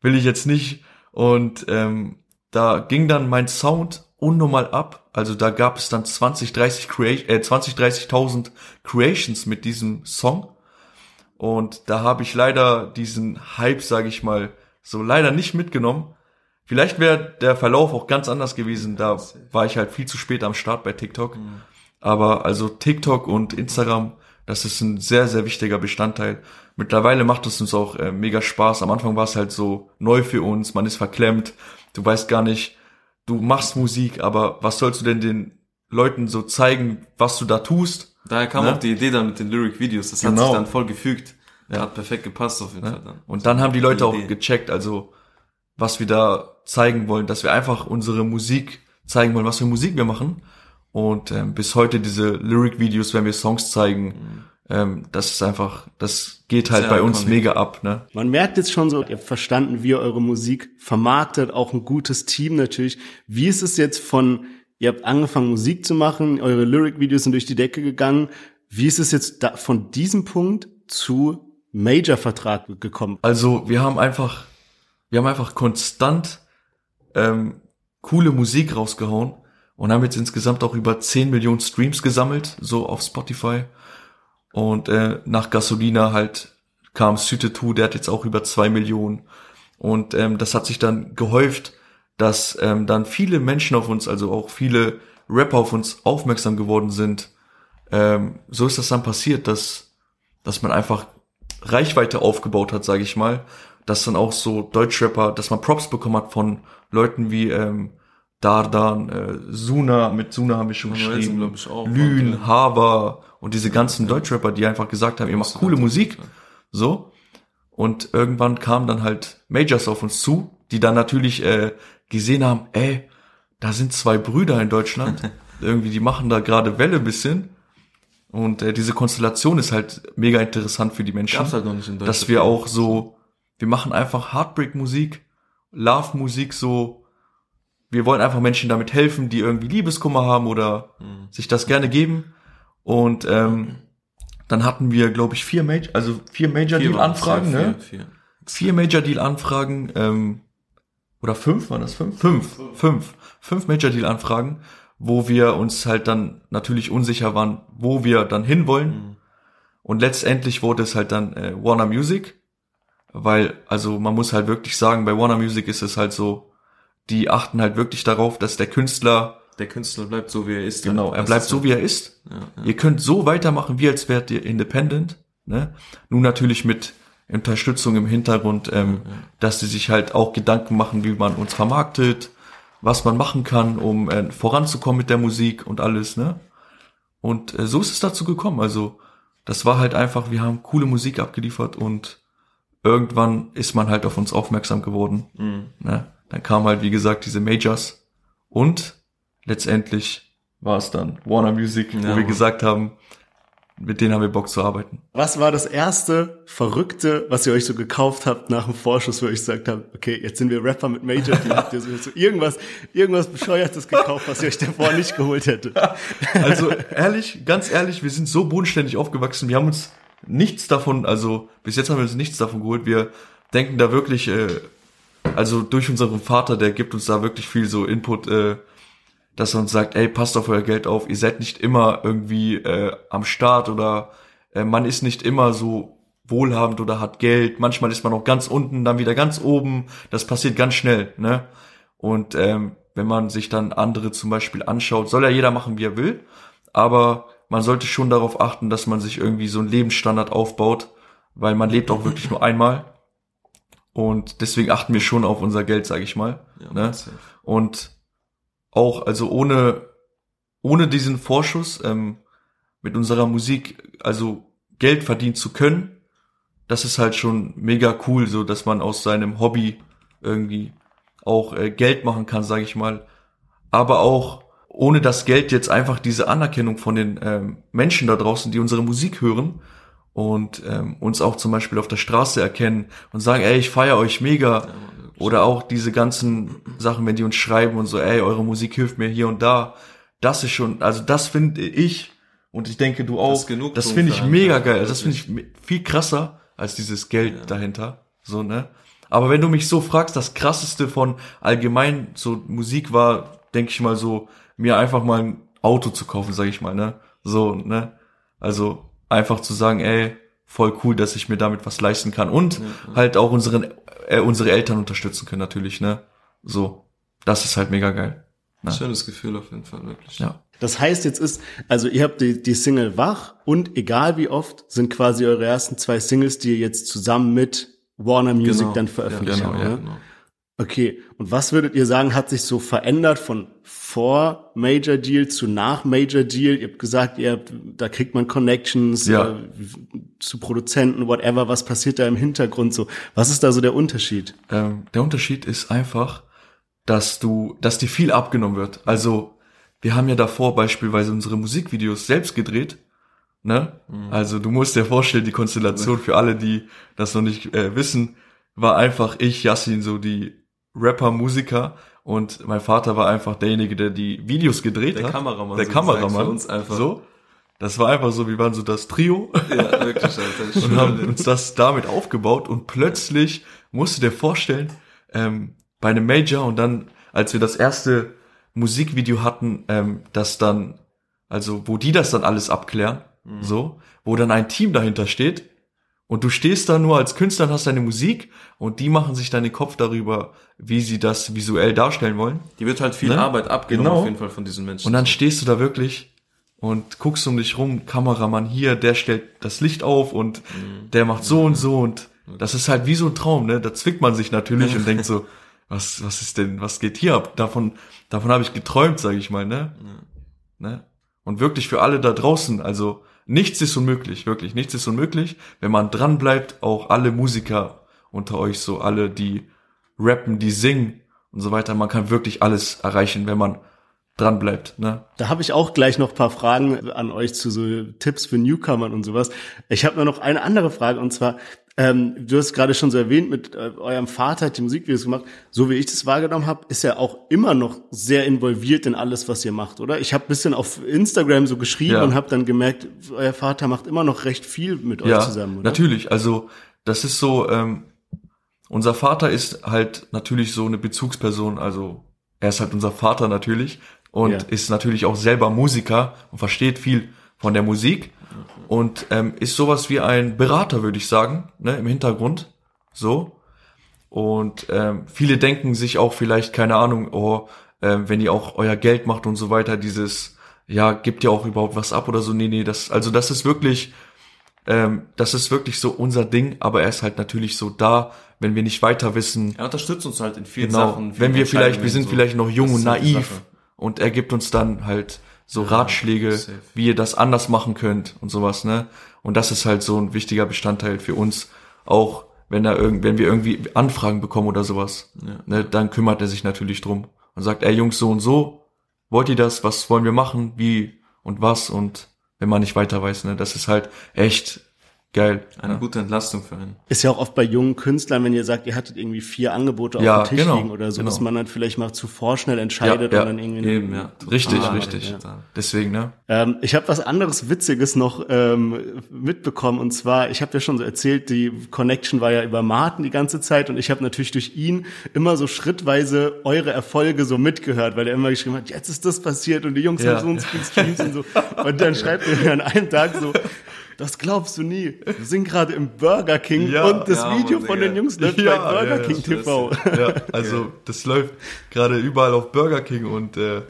will ich jetzt nicht. Und ähm, da ging dann mein Sound unnormal ab. Also da gab es dann 20, 30 Crea äh, 20, 30.000 Creations mit diesem Song. Und da habe ich leider diesen Hype, sage ich mal, so leider nicht mitgenommen. Vielleicht wäre der Verlauf auch ganz anders gewesen. Da war ich halt viel zu spät am Start bei TikTok. Aber also TikTok und Instagram, das ist ein sehr, sehr wichtiger Bestandteil. Mittlerweile macht es uns auch äh, mega Spaß. Am Anfang war es halt so neu für uns, man ist verklemmt, du weißt gar nicht, du machst Musik, aber was sollst du denn den Leuten so zeigen, was du da tust? Daher kam Ne? auch die Idee dann mit den Lyric-Videos. Das hat Genau. sich dann voll gefügt. Hat perfekt gepasst auf jeden Fall dann. Und dann haben die Leute auch Idee. gecheckt, also was wir da zeigen wollen, dass wir einfach unsere Musik zeigen wollen, was für Musik wir machen. Und ähm, bis heute diese Lyric-Videos, wenn wir Songs zeigen, ähm, das ist einfach, das geht halt Sehr bei uns mega ab. Ne? Man merkt jetzt schon so, ihr habt verstanden, wie ihr eure Musik vermarktet, auch ein gutes Team natürlich. Wie ist es jetzt von, ihr habt angefangen Musik zu machen, eure Lyric-Videos sind durch die Decke gegangen. Wie ist es jetzt da, von diesem Punkt zu Major-Vertrag gekommen? Also wir haben einfach, wir haben einfach konstant ähm, coole Musik rausgehauen und haben jetzt insgesamt auch über 10 Millionen Streams gesammelt, so auf Spotify. Und äh, nach Gasolina halt kam Süte 2, der hat jetzt auch über 2 Millionen. Und ähm, das hat sich dann gehäuft, dass ähm, dann viele Menschen auf uns, also auch viele Rapper auf uns aufmerksam geworden sind. Ähm, so ist das dann passiert, dass, dass man einfach Reichweite aufgebaut hat, sage ich mal, dass dann auch so Deutschrapper, dass man Props bekommen hat von Leuten wie ähm, Dardan, äh, Suna, mit Suna haben wir schon Manuelsen, geschrieben, ich, auch. Lün, äh, Haber und diese ganzen Deutschrapper, die einfach gesagt haben, ihr macht coole Musik, so. Und irgendwann kamen dann halt Majors auf uns zu, die dann natürlich äh, gesehen haben, ey, da sind zwei Brüder in Deutschland, irgendwie, die machen da gerade Welle bisschen. Und äh, diese Konstellation ist halt mega interessant für die Menschen Gab's halt noch nicht in Deutschland. dass wir auch so, wir machen einfach Heartbreak-Musik, Love-Musik so, wir wollen einfach Menschen damit helfen, die irgendwie Liebeskummer haben oder Mhm. sich das gerne geben. Und ähm, dann hatten wir, glaube ich, vier Major, also vier Major Deal Anfragen, ne? Vier, vier. Vier Major Deal Anfragen, ähm, oder fünf waren das fünf? Fünf, fünf, fünf Major Deal Anfragen, wo wir uns halt dann natürlich unsicher waren, wo wir dann hinwollen. Und letztendlich wurde es halt dann äh, Warner Music, weil, also man muss halt wirklich sagen, bei Warner Music ist es halt so, die achten halt wirklich darauf, dass der Künstler, Der Künstler bleibt so, wie er ist. genau, er bleibt so, wie er ist. Ja, ja. Ihr könnt so weitermachen, wie als wärt ihr independent. Ne? Nun natürlich mit Unterstützung im Hintergrund, ähm, dass sie sich halt auch Gedanken machen, wie man uns vermarktet, was man machen kann, um äh, voranzukommen mit der Musik und alles. Ne? Und äh, so ist es dazu gekommen. Also das war halt einfach, wir haben coole Musik abgeliefert und irgendwann ist man halt auf uns aufmerksam geworden. Mhm. Ne? Dann kam halt, wie gesagt, diese Majors und letztendlich war es dann Warner Music, Ja, wo wir gesagt haben, mit denen haben wir Bock zu arbeiten. Was war das erste Verrückte, was ihr euch so gekauft habt nach dem Vorschuss, wo ihr euch gesagt habt, okay, jetzt sind wir Rapper mit Major, die habt ihr so, so irgendwas, irgendwas Bescheuertes gekauft, was ihr euch davor nicht geholt hättet. Also ehrlich, ganz ehrlich, wir sind so bodenständig aufgewachsen, wir haben uns nichts davon, also bis jetzt haben wir uns nichts davon geholt. Wir denken da wirklich, äh, also durch unseren Vater, der gibt uns da wirklich viel so Input, äh, dass er uns sagt, ey, passt auf euer Geld auf, ihr seid nicht immer irgendwie äh, am Start oder äh, man ist nicht immer so wohlhabend oder hat Geld. Manchmal ist man auch ganz unten, dann wieder ganz oben. Das passiert ganz schnell, ne? Und ähm, wenn man sich dann andere zum Beispiel anschaut, soll ja jeder machen, wie er will, aber man sollte schon darauf achten, dass man sich irgendwie so einen Lebensstandard aufbaut, weil man lebt auch wirklich nur einmal. Und deswegen achten wir schon auf unser Geld, sage ich mal. Ja, ne? Und auch, also ohne, ohne diesen Vorschuss ähm, mit unserer Musik, also Geld verdienen zu können, das ist halt schon mega cool, so dass man aus seinem Hobby irgendwie auch äh, Geld machen kann, sage ich mal, aber auch ohne das Geld jetzt einfach diese Anerkennung von den ähm, Menschen da draußen, die unsere Musik hören und ähm, uns auch zum Beispiel auf der Straße erkennen und sagen, ey, ich feiere euch mega. Oder auch diese ganzen Sachen, wenn die uns schreiben und so, ey, eure Musik hilft mir hier und da. Das ist schon, also das finde ich, und ich denke du auch, Das das, finde ich mega ja, geil. Also das finde ich viel krasser als dieses Geld dahinter. So, ne? Aber wenn du mich so fragst, das krasseste von allgemein so Musik war, denke ich mal so, mir einfach mal ein Auto zu kaufen, sage ich mal, ne? So, ne? Also einfach zu sagen, ey, voll cool, dass ich mir damit was leisten kann und halt auch unseren äh, unsere Eltern unterstützen können natürlich, ne? So, das ist halt mega geil. Ja. Schönes Gefühl auf jeden Fall, wirklich. Ja. Das heißt, jetzt ist, also ihr habt die, die Single Wach und egal wie oft sind quasi eure ersten zwei Singles, die ihr jetzt zusammen mit Warner Music Genau. dann veröffentlicht genau, habt, ja, ne? Genau. Okay, und was würdet ihr sagen, hat sich so verändert von vor Major Deal zu nach Major Deal? Ihr habt gesagt, ihr habt, da kriegt man Connections Ja. äh, zu Produzenten, whatever, was passiert da im Hintergrund so? Was ist da so der Unterschied? Ähm, der Unterschied ist einfach, dass du, dass dir viel abgenommen wird. Also wir haben ja davor beispielsweise unsere Musikvideos selbst gedreht. Ne? Also du musst dir vorstellen, die Konstellation für alle, die das noch nicht äh, wissen, war einfach ich, Yassin, so die Rapper, Musiker und mein Vater war einfach derjenige, der die Videos gedreht Der hat. Kameramann Der sozusagen Kameramann. für uns einfach. So. Das war einfach so, wir waren so das Trio Ja, wirklich, Alter. Und haben uns das damit aufgebaut und plötzlich musst du dir vorstellen, ähm, bei einem Major und dann, als wir das erste Musikvideo hatten, ähm, das dann, also wo die das dann alles abklären, so, wo dann ein Team dahinter steht und du stehst da nur als Künstler und hast deine Musik und die machen sich dann den Kopf darüber, wie sie das visuell darstellen wollen. Die wird halt viel Ne? Arbeit abgenommen Genau. auf jeden Fall von diesen Menschen. Und dann stehst du da wirklich und guckst um dich rum, Kameramann hier, der stellt das Licht auf und der macht so und so und das ist halt wie so ein Traum, ne? Da zwickt man sich natürlich und denkt so, was, was ist denn, was geht hier ab? Davon, davon habe ich geträumt, sage ich mal, ne? ne? Und wirklich für alle da draußen, also nichts ist unmöglich, wirklich, nichts ist unmöglich, wenn man dran bleibt, auch alle Musiker unter euch, so alle, die rappen, die singen und so weiter, man kann wirklich alles erreichen, wenn man dran bleibt, ne? Da habe ich auch gleich noch paar Fragen an euch zu so Tipps für Newcomern und sowas. Ich habe nur noch eine andere Frage und zwar, ähm, du hast gerade schon so erwähnt, mit äh, eurem Vater hat die Musikvideos gemacht. So wie ich das wahrgenommen habe, ist er auch immer noch sehr involviert in alles, was ihr macht, oder? Ich habe bisschen auf Instagram so geschrieben Ja. und habe dann gemerkt, euer Vater macht immer noch recht viel mit euch ja, zusammen, oder? natürlich. Also das ist so, ähm, unser Vater ist halt natürlich so eine Bezugsperson, also er ist halt unser Vater natürlich und Ja. ist natürlich auch selber Musiker und versteht viel von der Musik und ähm, ist sowas wie ein Berater, würde ich sagen, ne, im Hintergrund. So. Und ähm, viele denken sich auch vielleicht, keine Ahnung, oh, ähm, wenn ihr auch euer Geld macht und so weiter, dieses, ja, gibt ihr auch überhaupt was ab oder so. Nee, nee, das, also das ist wirklich, ähm, das ist wirklich so unser Ding, aber er ist halt natürlich so da, wenn wir nicht weiter wissen. er unterstützt uns halt in vielen Genau, Sachen. vielen wenn wir vielleicht, wir sind so. vielleicht noch jung und naiv. Und er gibt uns dann halt so Ratschläge, safe. wie ihr das anders machen könnt und sowas, ne? Und das ist halt so ein wichtiger Bestandteil für uns, auch wenn er irgend, wenn wir irgendwie Anfragen bekommen oder sowas, ne, dann kümmert er sich natürlich drum und sagt, ey Jungs, so und so, wollt ihr das, was wollen wir machen, wie und was? Und wenn man nicht weiter weiß, ne, das ist halt echt geil. Eine ja. gute Entlastung für einen. Ist ja auch oft bei jungen Künstlern, wenn ihr sagt, ihr hattet irgendwie vier Angebote Ja, auf dem Tisch genau, liegen oder so, genau. dass man dann vielleicht mal zu vorschnell entscheidet Ja, ja, und dann irgendwie Eben, ja. Richtig, Ah, richtig. ja. Deswegen, ne? Ähm, ich habe was anderes Witziges noch ähm, mitbekommen und zwar, ich habe ja schon so erzählt, die Connection war ja über Martin die ganze Zeit und ich habe natürlich durch ihn immer so schrittweise eure Erfolge so mitgehört, weil er immer geschrieben hat, jetzt ist das passiert und die Jungs Ja. haben so und so viele Streams und so. Und dann schreibt er mir an einem Tag so, das glaubst du nie. Wir sind gerade im Burger King Ja, und das ja, Video Mann, von den Jungs läuft Ja, bei Burger ja, King TV. Ja, also das läuft gerade überall auf Burger King und äh,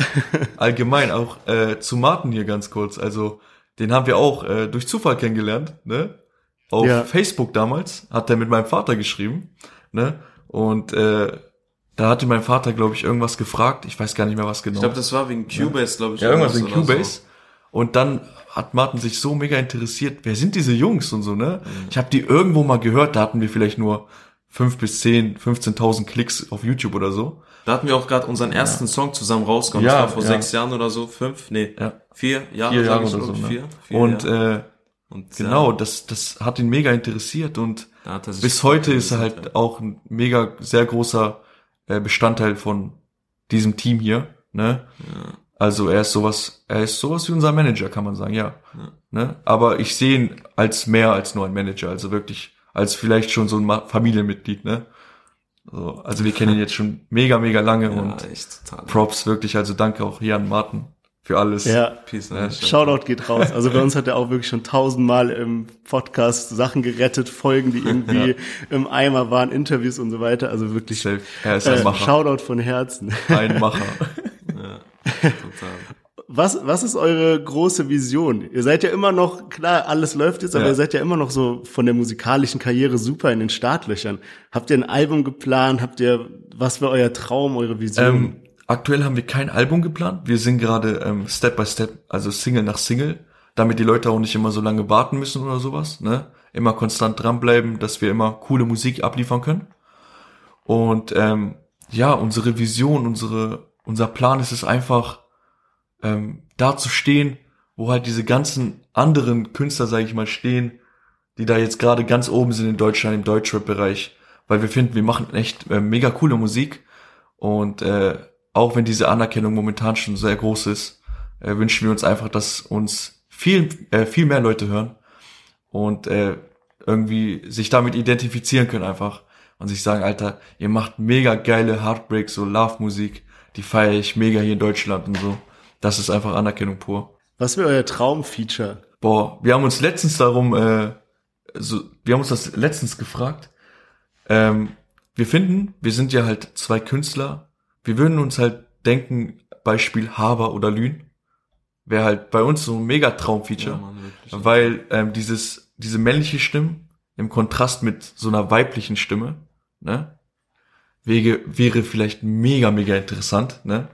allgemein auch äh, zu Martin hier ganz kurz. Also den haben wir auch äh, durch Zufall kennengelernt, ne? Auf Ja. Facebook damals hat er mit meinem Vater geschrieben, ne? Und äh, da hatte mein Vater, glaube ich, irgendwas gefragt. Ich weiß gar nicht mehr, was genau. Ich glaube, das war wegen Cubase, glaube ich. Ja, irgendwas oder Cubase. Und dann hat Martin sich so mega interessiert, wer sind diese Jungs und so, ne? Ich habe die irgendwo mal gehört, da hatten wir vielleicht nur fünf bis zehn, 15.000 Klicks auf YouTube oder so. Da hatten wir auch gerade unseren ersten Song zusammen rausgekommen. Ja, das war vor ja. sechs Jahren oder so, fünf, nee, Ja. vier Jahre, Vier Jahre ich, oder so. Ne? Vier, vier und äh, und genau, ja, das, das hat ihn mega interessiert und bis heute ist er halt auch ein mega sehr großer äh, Bestandteil von diesem Team hier. Ne? Ja. Also er ist sowas, er ist sowas wie unser Manager, kann man sagen, ja. Ne? Aber ich sehe ihn als mehr als nur ein Manager, also wirklich als vielleicht schon so ein Familienmitglied, ne? So, also wir kennen ihn jetzt schon mega, mega lange Ja, und echt total. Props wirklich, also danke auch hier an Martin für alles. Ja. Peace, Ja, ne? Shoutout geht raus. Also bei uns hat er auch wirklich schon tausendmal im Podcast Sachen gerettet, Folgen, die irgendwie im Eimer waren, Interviews und so weiter. Also wirklich Safe. Er ist ein äh, Macher. Shoutout von Herzen. Ein Macher. Was, was ist eure große Vision? Ihr seid ja immer noch, klar, alles läuft jetzt, aber Ja. ihr seid ja immer noch so von der musikalischen Karriere super in den Startlöchern. Habt ihr ein Album geplant? Habt ihr, was wäre euer Traum, eure Vision? Ähm, aktuell haben wir kein Album geplant. Wir sind gerade ähm, Step by Step, also Single nach Single, damit die Leute auch nicht immer so lange warten müssen oder sowas. Ne? Immer konstant dranbleiben, dass wir immer coole Musik abliefern können. Und ähm, ja, unsere Vision, unsere, unser Plan ist es einfach, ähm, da zu stehen, wo halt diese ganzen anderen Künstler, sage ich mal, stehen, die da jetzt gerade ganz oben sind in Deutschland im Deutschrap-Bereich, weil wir finden, wir machen echt äh, mega coole Musik. Und äh, auch wenn diese Anerkennung momentan schon sehr groß ist, äh, wünschen wir uns einfach, dass uns viel äh, viel mehr Leute hören und äh, irgendwie sich damit identifizieren können einfach und sich sagen, Alter, ihr macht mega geile Heartbreak, so Love-Musik, die feiere ich mega hier in Deutschland und so. Das ist einfach Anerkennung pur. was wäre euer Traumfeature? Boah, wir haben uns letztens darum, äh, so, wir haben uns das letztens gefragt. Ähm, wir finden, wir sind ja halt zwei Künstler. Wir würden uns halt denken, Beispiel Haber oder Lün. Wäre halt bei uns so ein mega Traumfeature. Ja, Mann, weil ähm, dieses, diese männliche Stimme im Kontrast mit so einer weiblichen Stimme, ne, wäre, wäre vielleicht mega, mega interessant, ne?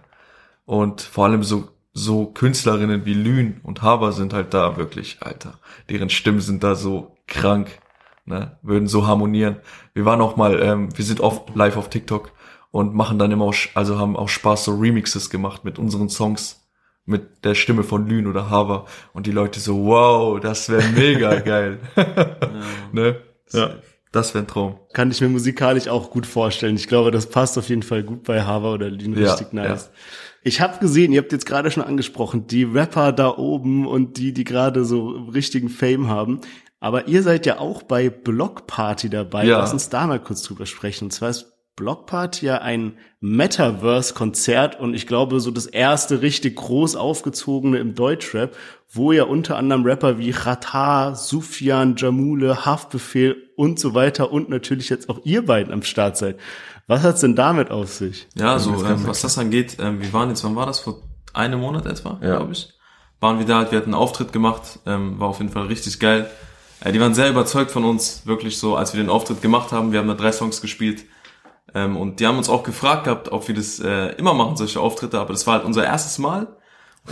Und vor allem so, so Künstlerinnen wie Lün und Haber sind halt da wirklich, Alter. Deren Stimmen sind da so krank, ne? Würden so harmonieren. Wir waren auch mal, ähm, wir sind oft live auf TikTok und machen dann immer auch, also haben auch Spaß so Remixes gemacht mit unseren Songs mit der Stimme von Lün oder Haber und die Leute so, wow, das wäre mega geil. ne? Ja, das wäre ein Traum. Kann ich mir musikalisch auch gut vorstellen. Ich glaube, das passt auf jeden Fall gut bei Hava oder Lean Ja, richtig nice. Ich habe gesehen, ihr habt jetzt gerade schon angesprochen, die Rapper da oben und die, die gerade so richtigen Fame haben. Aber ihr seid ja auch bei Block Party dabei. Ja. Lass uns da mal kurz drüber sprechen. Und zwar ist Block Party ja ein Metaverse-Konzert und ich glaube so das erste richtig groß aufgezogene im Deutschrap, wo ja unter anderem Rapper wie Chata, Sufjan, Jamule, Haftbefehl und so weiter und natürlich jetzt auch ihr beiden am Start seid. Was hat's denn damit auf sich? Ja, so, ähm, was das angeht, ähm, wir waren jetzt, wann war das? Vor einem Monat etwa, Ja. glaube ich. Waren wir da, halt, wir hatten einen Auftritt gemacht, ähm, war auf jeden Fall richtig geil. Äh, die waren sehr überzeugt von uns, wirklich so, als wir den Auftritt gemacht haben. Wir haben da drei Songs gespielt. Ähm, und die haben uns auch gefragt gehabt, ob wir das äh, immer machen, solche Auftritte, aber das war halt unser erstes Mal.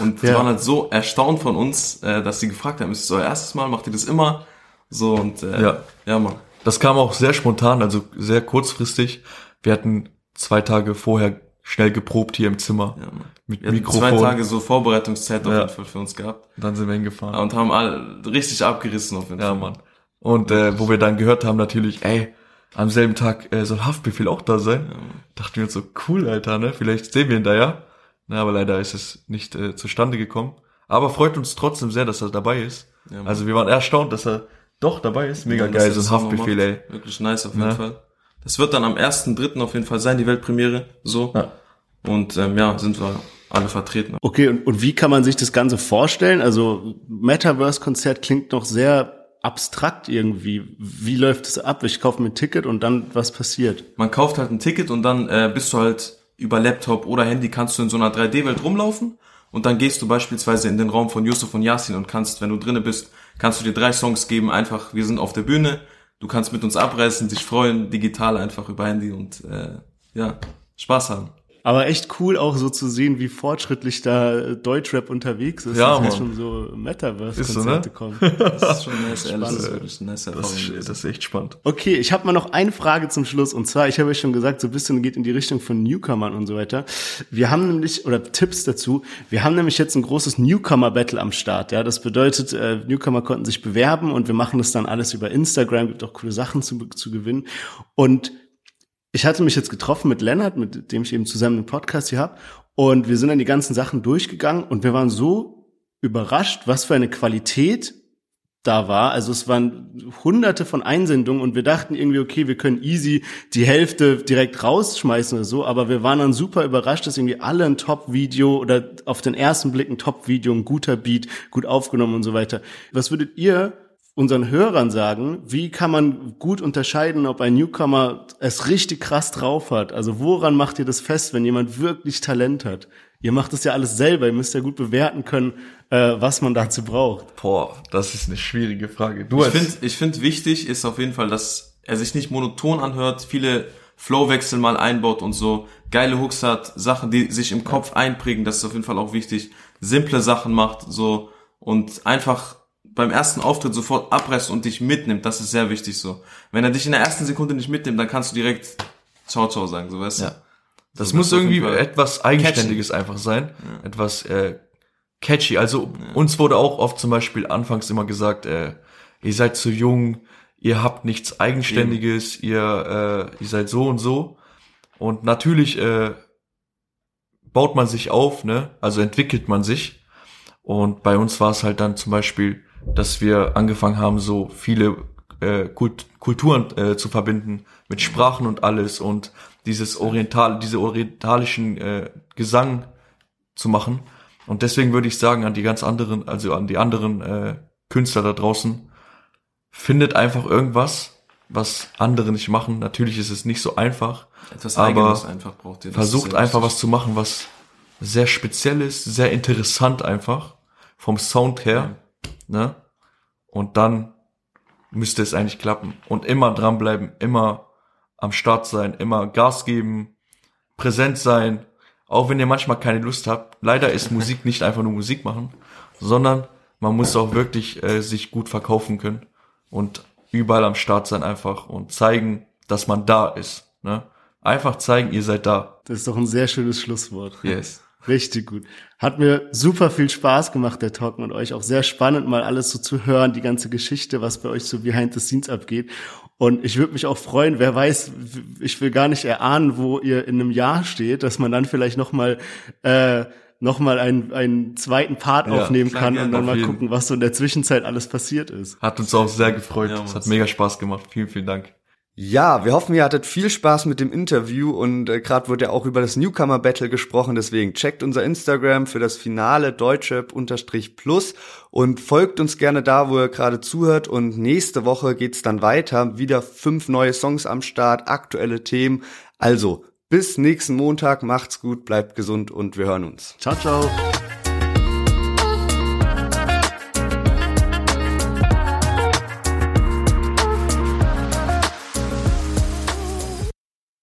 Und die Ja. waren halt so erstaunt von uns, äh, dass sie gefragt haben, ist es euer erstes Mal, macht ihr das immer? So und äh, Ja. ja, Mann. Das kam auch sehr spontan, also sehr kurzfristig. Wir hatten zwei Tage vorher schnell geprobt hier im Zimmer Ja, Mann. mit Wir Mikrofon. zwei Tage so Vorbereitungszeit auf Ja. jeden Fall für uns gehabt. Dann sind wir hingefahren. Und haben alle richtig abgerissen auf jeden Ja, Fall. Mann. Und äh, wo wir dann gehört haben, natürlich, ey, am selben Tag äh, soll Haftbefehl auch da sein. Dachten wir uns so, cool, Alter, ne? Vielleicht sehen wir ihn da ja. Na, aber leider ist es nicht äh, zustande gekommen. Aber freut uns trotzdem sehr, dass er dabei ist. Ja, also wir waren erstaunt, dass er doch dabei ist. Mega Ja, geil, so ein Haftbefehl, ey. Wirklich nice auf jeden Ne? Fall. Das wird dann am 1.3. auf jeden Fall sein, die Weltpremiere. So. Ja. Und ähm, ja, sind wir alle vertreten. Okay, und, und wie kann man sich das Ganze vorstellen? Also Metaverse-Konzert klingt noch sehr abstrakt irgendwie. Wie läuft es ab? Ich kaufe mir ein Ticket und dann was passiert? Man kauft halt ein Ticket und dann äh, bist du halt über Laptop oder Handy kannst du in so einer 3D-Welt rumlaufen und dann gehst du beispielsweise in den Raum von Yusuf und Yasin und kannst, wenn du drinne bist, kannst du dir drei Songs geben, einfach, wir sind auf der Bühne, du kannst mit uns abreißen, dich freuen, digital einfach über Handy und äh, ja, Spaß haben. Aber echt cool auch so zu sehen, wie fortschrittlich da Deutschrap unterwegs ist. Ja, dass jetzt schon so Ist Metaverse-Konzerte so, ne? kommen. Das ist schon nice, ehrlich, das ist nice Das ist, das ist echt spannend. Okay, ich habe mal noch eine Frage zum Schluss und zwar, ich habe ja schon gesagt, so ein bisschen geht in die Richtung von Newcomern und so weiter. Wir haben nämlich oder Tipps dazu. Wir haben nämlich jetzt ein großes Newcomer Battle am Start. Ja, das bedeutet, äh, Newcomer konnten sich bewerben und wir machen das dann alles über Instagram. Gibt auch coole Sachen zu, zu gewinnen. Und ich hatte mich jetzt getroffen mit Lennart, mit dem ich eben zusammen einen Podcast hier habe. Und wir sind dann die ganzen Sachen durchgegangen und wir waren so überrascht, was für eine Qualität da war. Also es waren hunderte von Einsendungen und wir dachten irgendwie, okay, wir können easy die Hälfte direkt rausschmeißen oder so, aber wir waren dann super überrascht, dass irgendwie alle ein Top-Video oder auf den ersten Blick ein Top-Video, ein guter Beat, gut aufgenommen und so weiter. Was würdet ihr unseren Hörern sagen, wie kann man gut unterscheiden, ob ein Newcomer es richtig krass drauf hat? Also woran macht ihr das fest, wenn jemand wirklich Talent hat? Ihr macht das ja alles selber, ihr müsst ja gut bewerten können, äh, was man dazu braucht. Boah, das ist eine schwierige Frage. Du Ich finde, ich find wichtig ist auf jeden Fall, dass er sich nicht monoton anhört, viele Flowwechsel mal einbaut und so, geile Hooks hat, Sachen, die sich im Kopf einprägen, das ist auf jeden Fall auch wichtig, simple Sachen macht, so, und einfach beim ersten Auftritt sofort abreißt und dich mitnimmt, das ist sehr wichtig so. Wenn er dich in der ersten Sekunde nicht mitnimmt, dann kannst du direkt Ciao Ciao sagen, so weißt du. Ja. Das So, muss das irgendwie etwas Eigenständiges einfach sein. Etwas äh, catchy. Also uns wurde auch oft zum Beispiel anfangs immer gesagt, äh, ihr seid zu jung, ihr habt nichts Eigenständiges, ihr, äh, ihr seid so und so. Und natürlich äh, baut man sich auf, ne? Also entwickelt man sich. Und bei uns war es halt dann zum Beispiel, dass wir angefangen haben, so viele äh, Kult Kulturen äh, zu verbinden mit Sprachen und alles und dieses oriental, diese orientalischen äh, Gesang zu machen. Und deswegen würde ich sagen an die ganz anderen, also an die anderen äh, Künstler da draußen, findet einfach irgendwas, was andere nicht machen. Natürlich ist es nicht so einfach. Etwas Aber einfach braucht ihr. Versucht einfach was zu machen, was sehr speziell ist, sehr interessant einfach vom Sound her, ne? Und dann müsste es eigentlich klappen und immer dranbleiben, immer am Start sein, immer Gas geben, präsent sein, auch wenn ihr manchmal keine Lust habt. Leider ist Musik nicht einfach nur Musik machen, sondern man muss auch wirklich äh, sich gut verkaufen können und überall am Start sein einfach und zeigen, dass man da ist. Ne? Einfach zeigen, ihr seid da. Das ist doch ein sehr schönes Schlusswort. Yes. Richtig gut. Hat mir super viel Spaß gemacht, der Talk mit euch. Auch sehr spannend, mal alles so zu hören, die ganze Geschichte, was bei euch so behind the scenes abgeht. Und ich würde mich auch freuen, wer weiß, ich will gar nicht erahnen, wo ihr in einem Jahr steht, dass man dann vielleicht nochmal äh, noch mal einen, einen zweiten Part Ja, aufnehmen kann und dann mal jeden. gucken, was so in der Zwischenzeit alles passiert ist. Hat uns auch sehr gefreut. Ja, Es hat mega Spaß gemacht. Vielen, vielen Dank. Ja, wir hoffen, ihr hattet viel Spaß mit dem Interview und äh, gerade wurde ja auch über das Newcomer Battle gesprochen, deswegen checkt unser Instagram für das Finale deutschrap-plus und folgt uns gerne da, wo ihr gerade zuhört und nächste Woche geht's dann weiter, wieder fünf neue Songs am Start, aktuelle Themen. Also, bis nächsten Montag, macht's gut, bleibt gesund und wir hören uns. Ciao, ciao.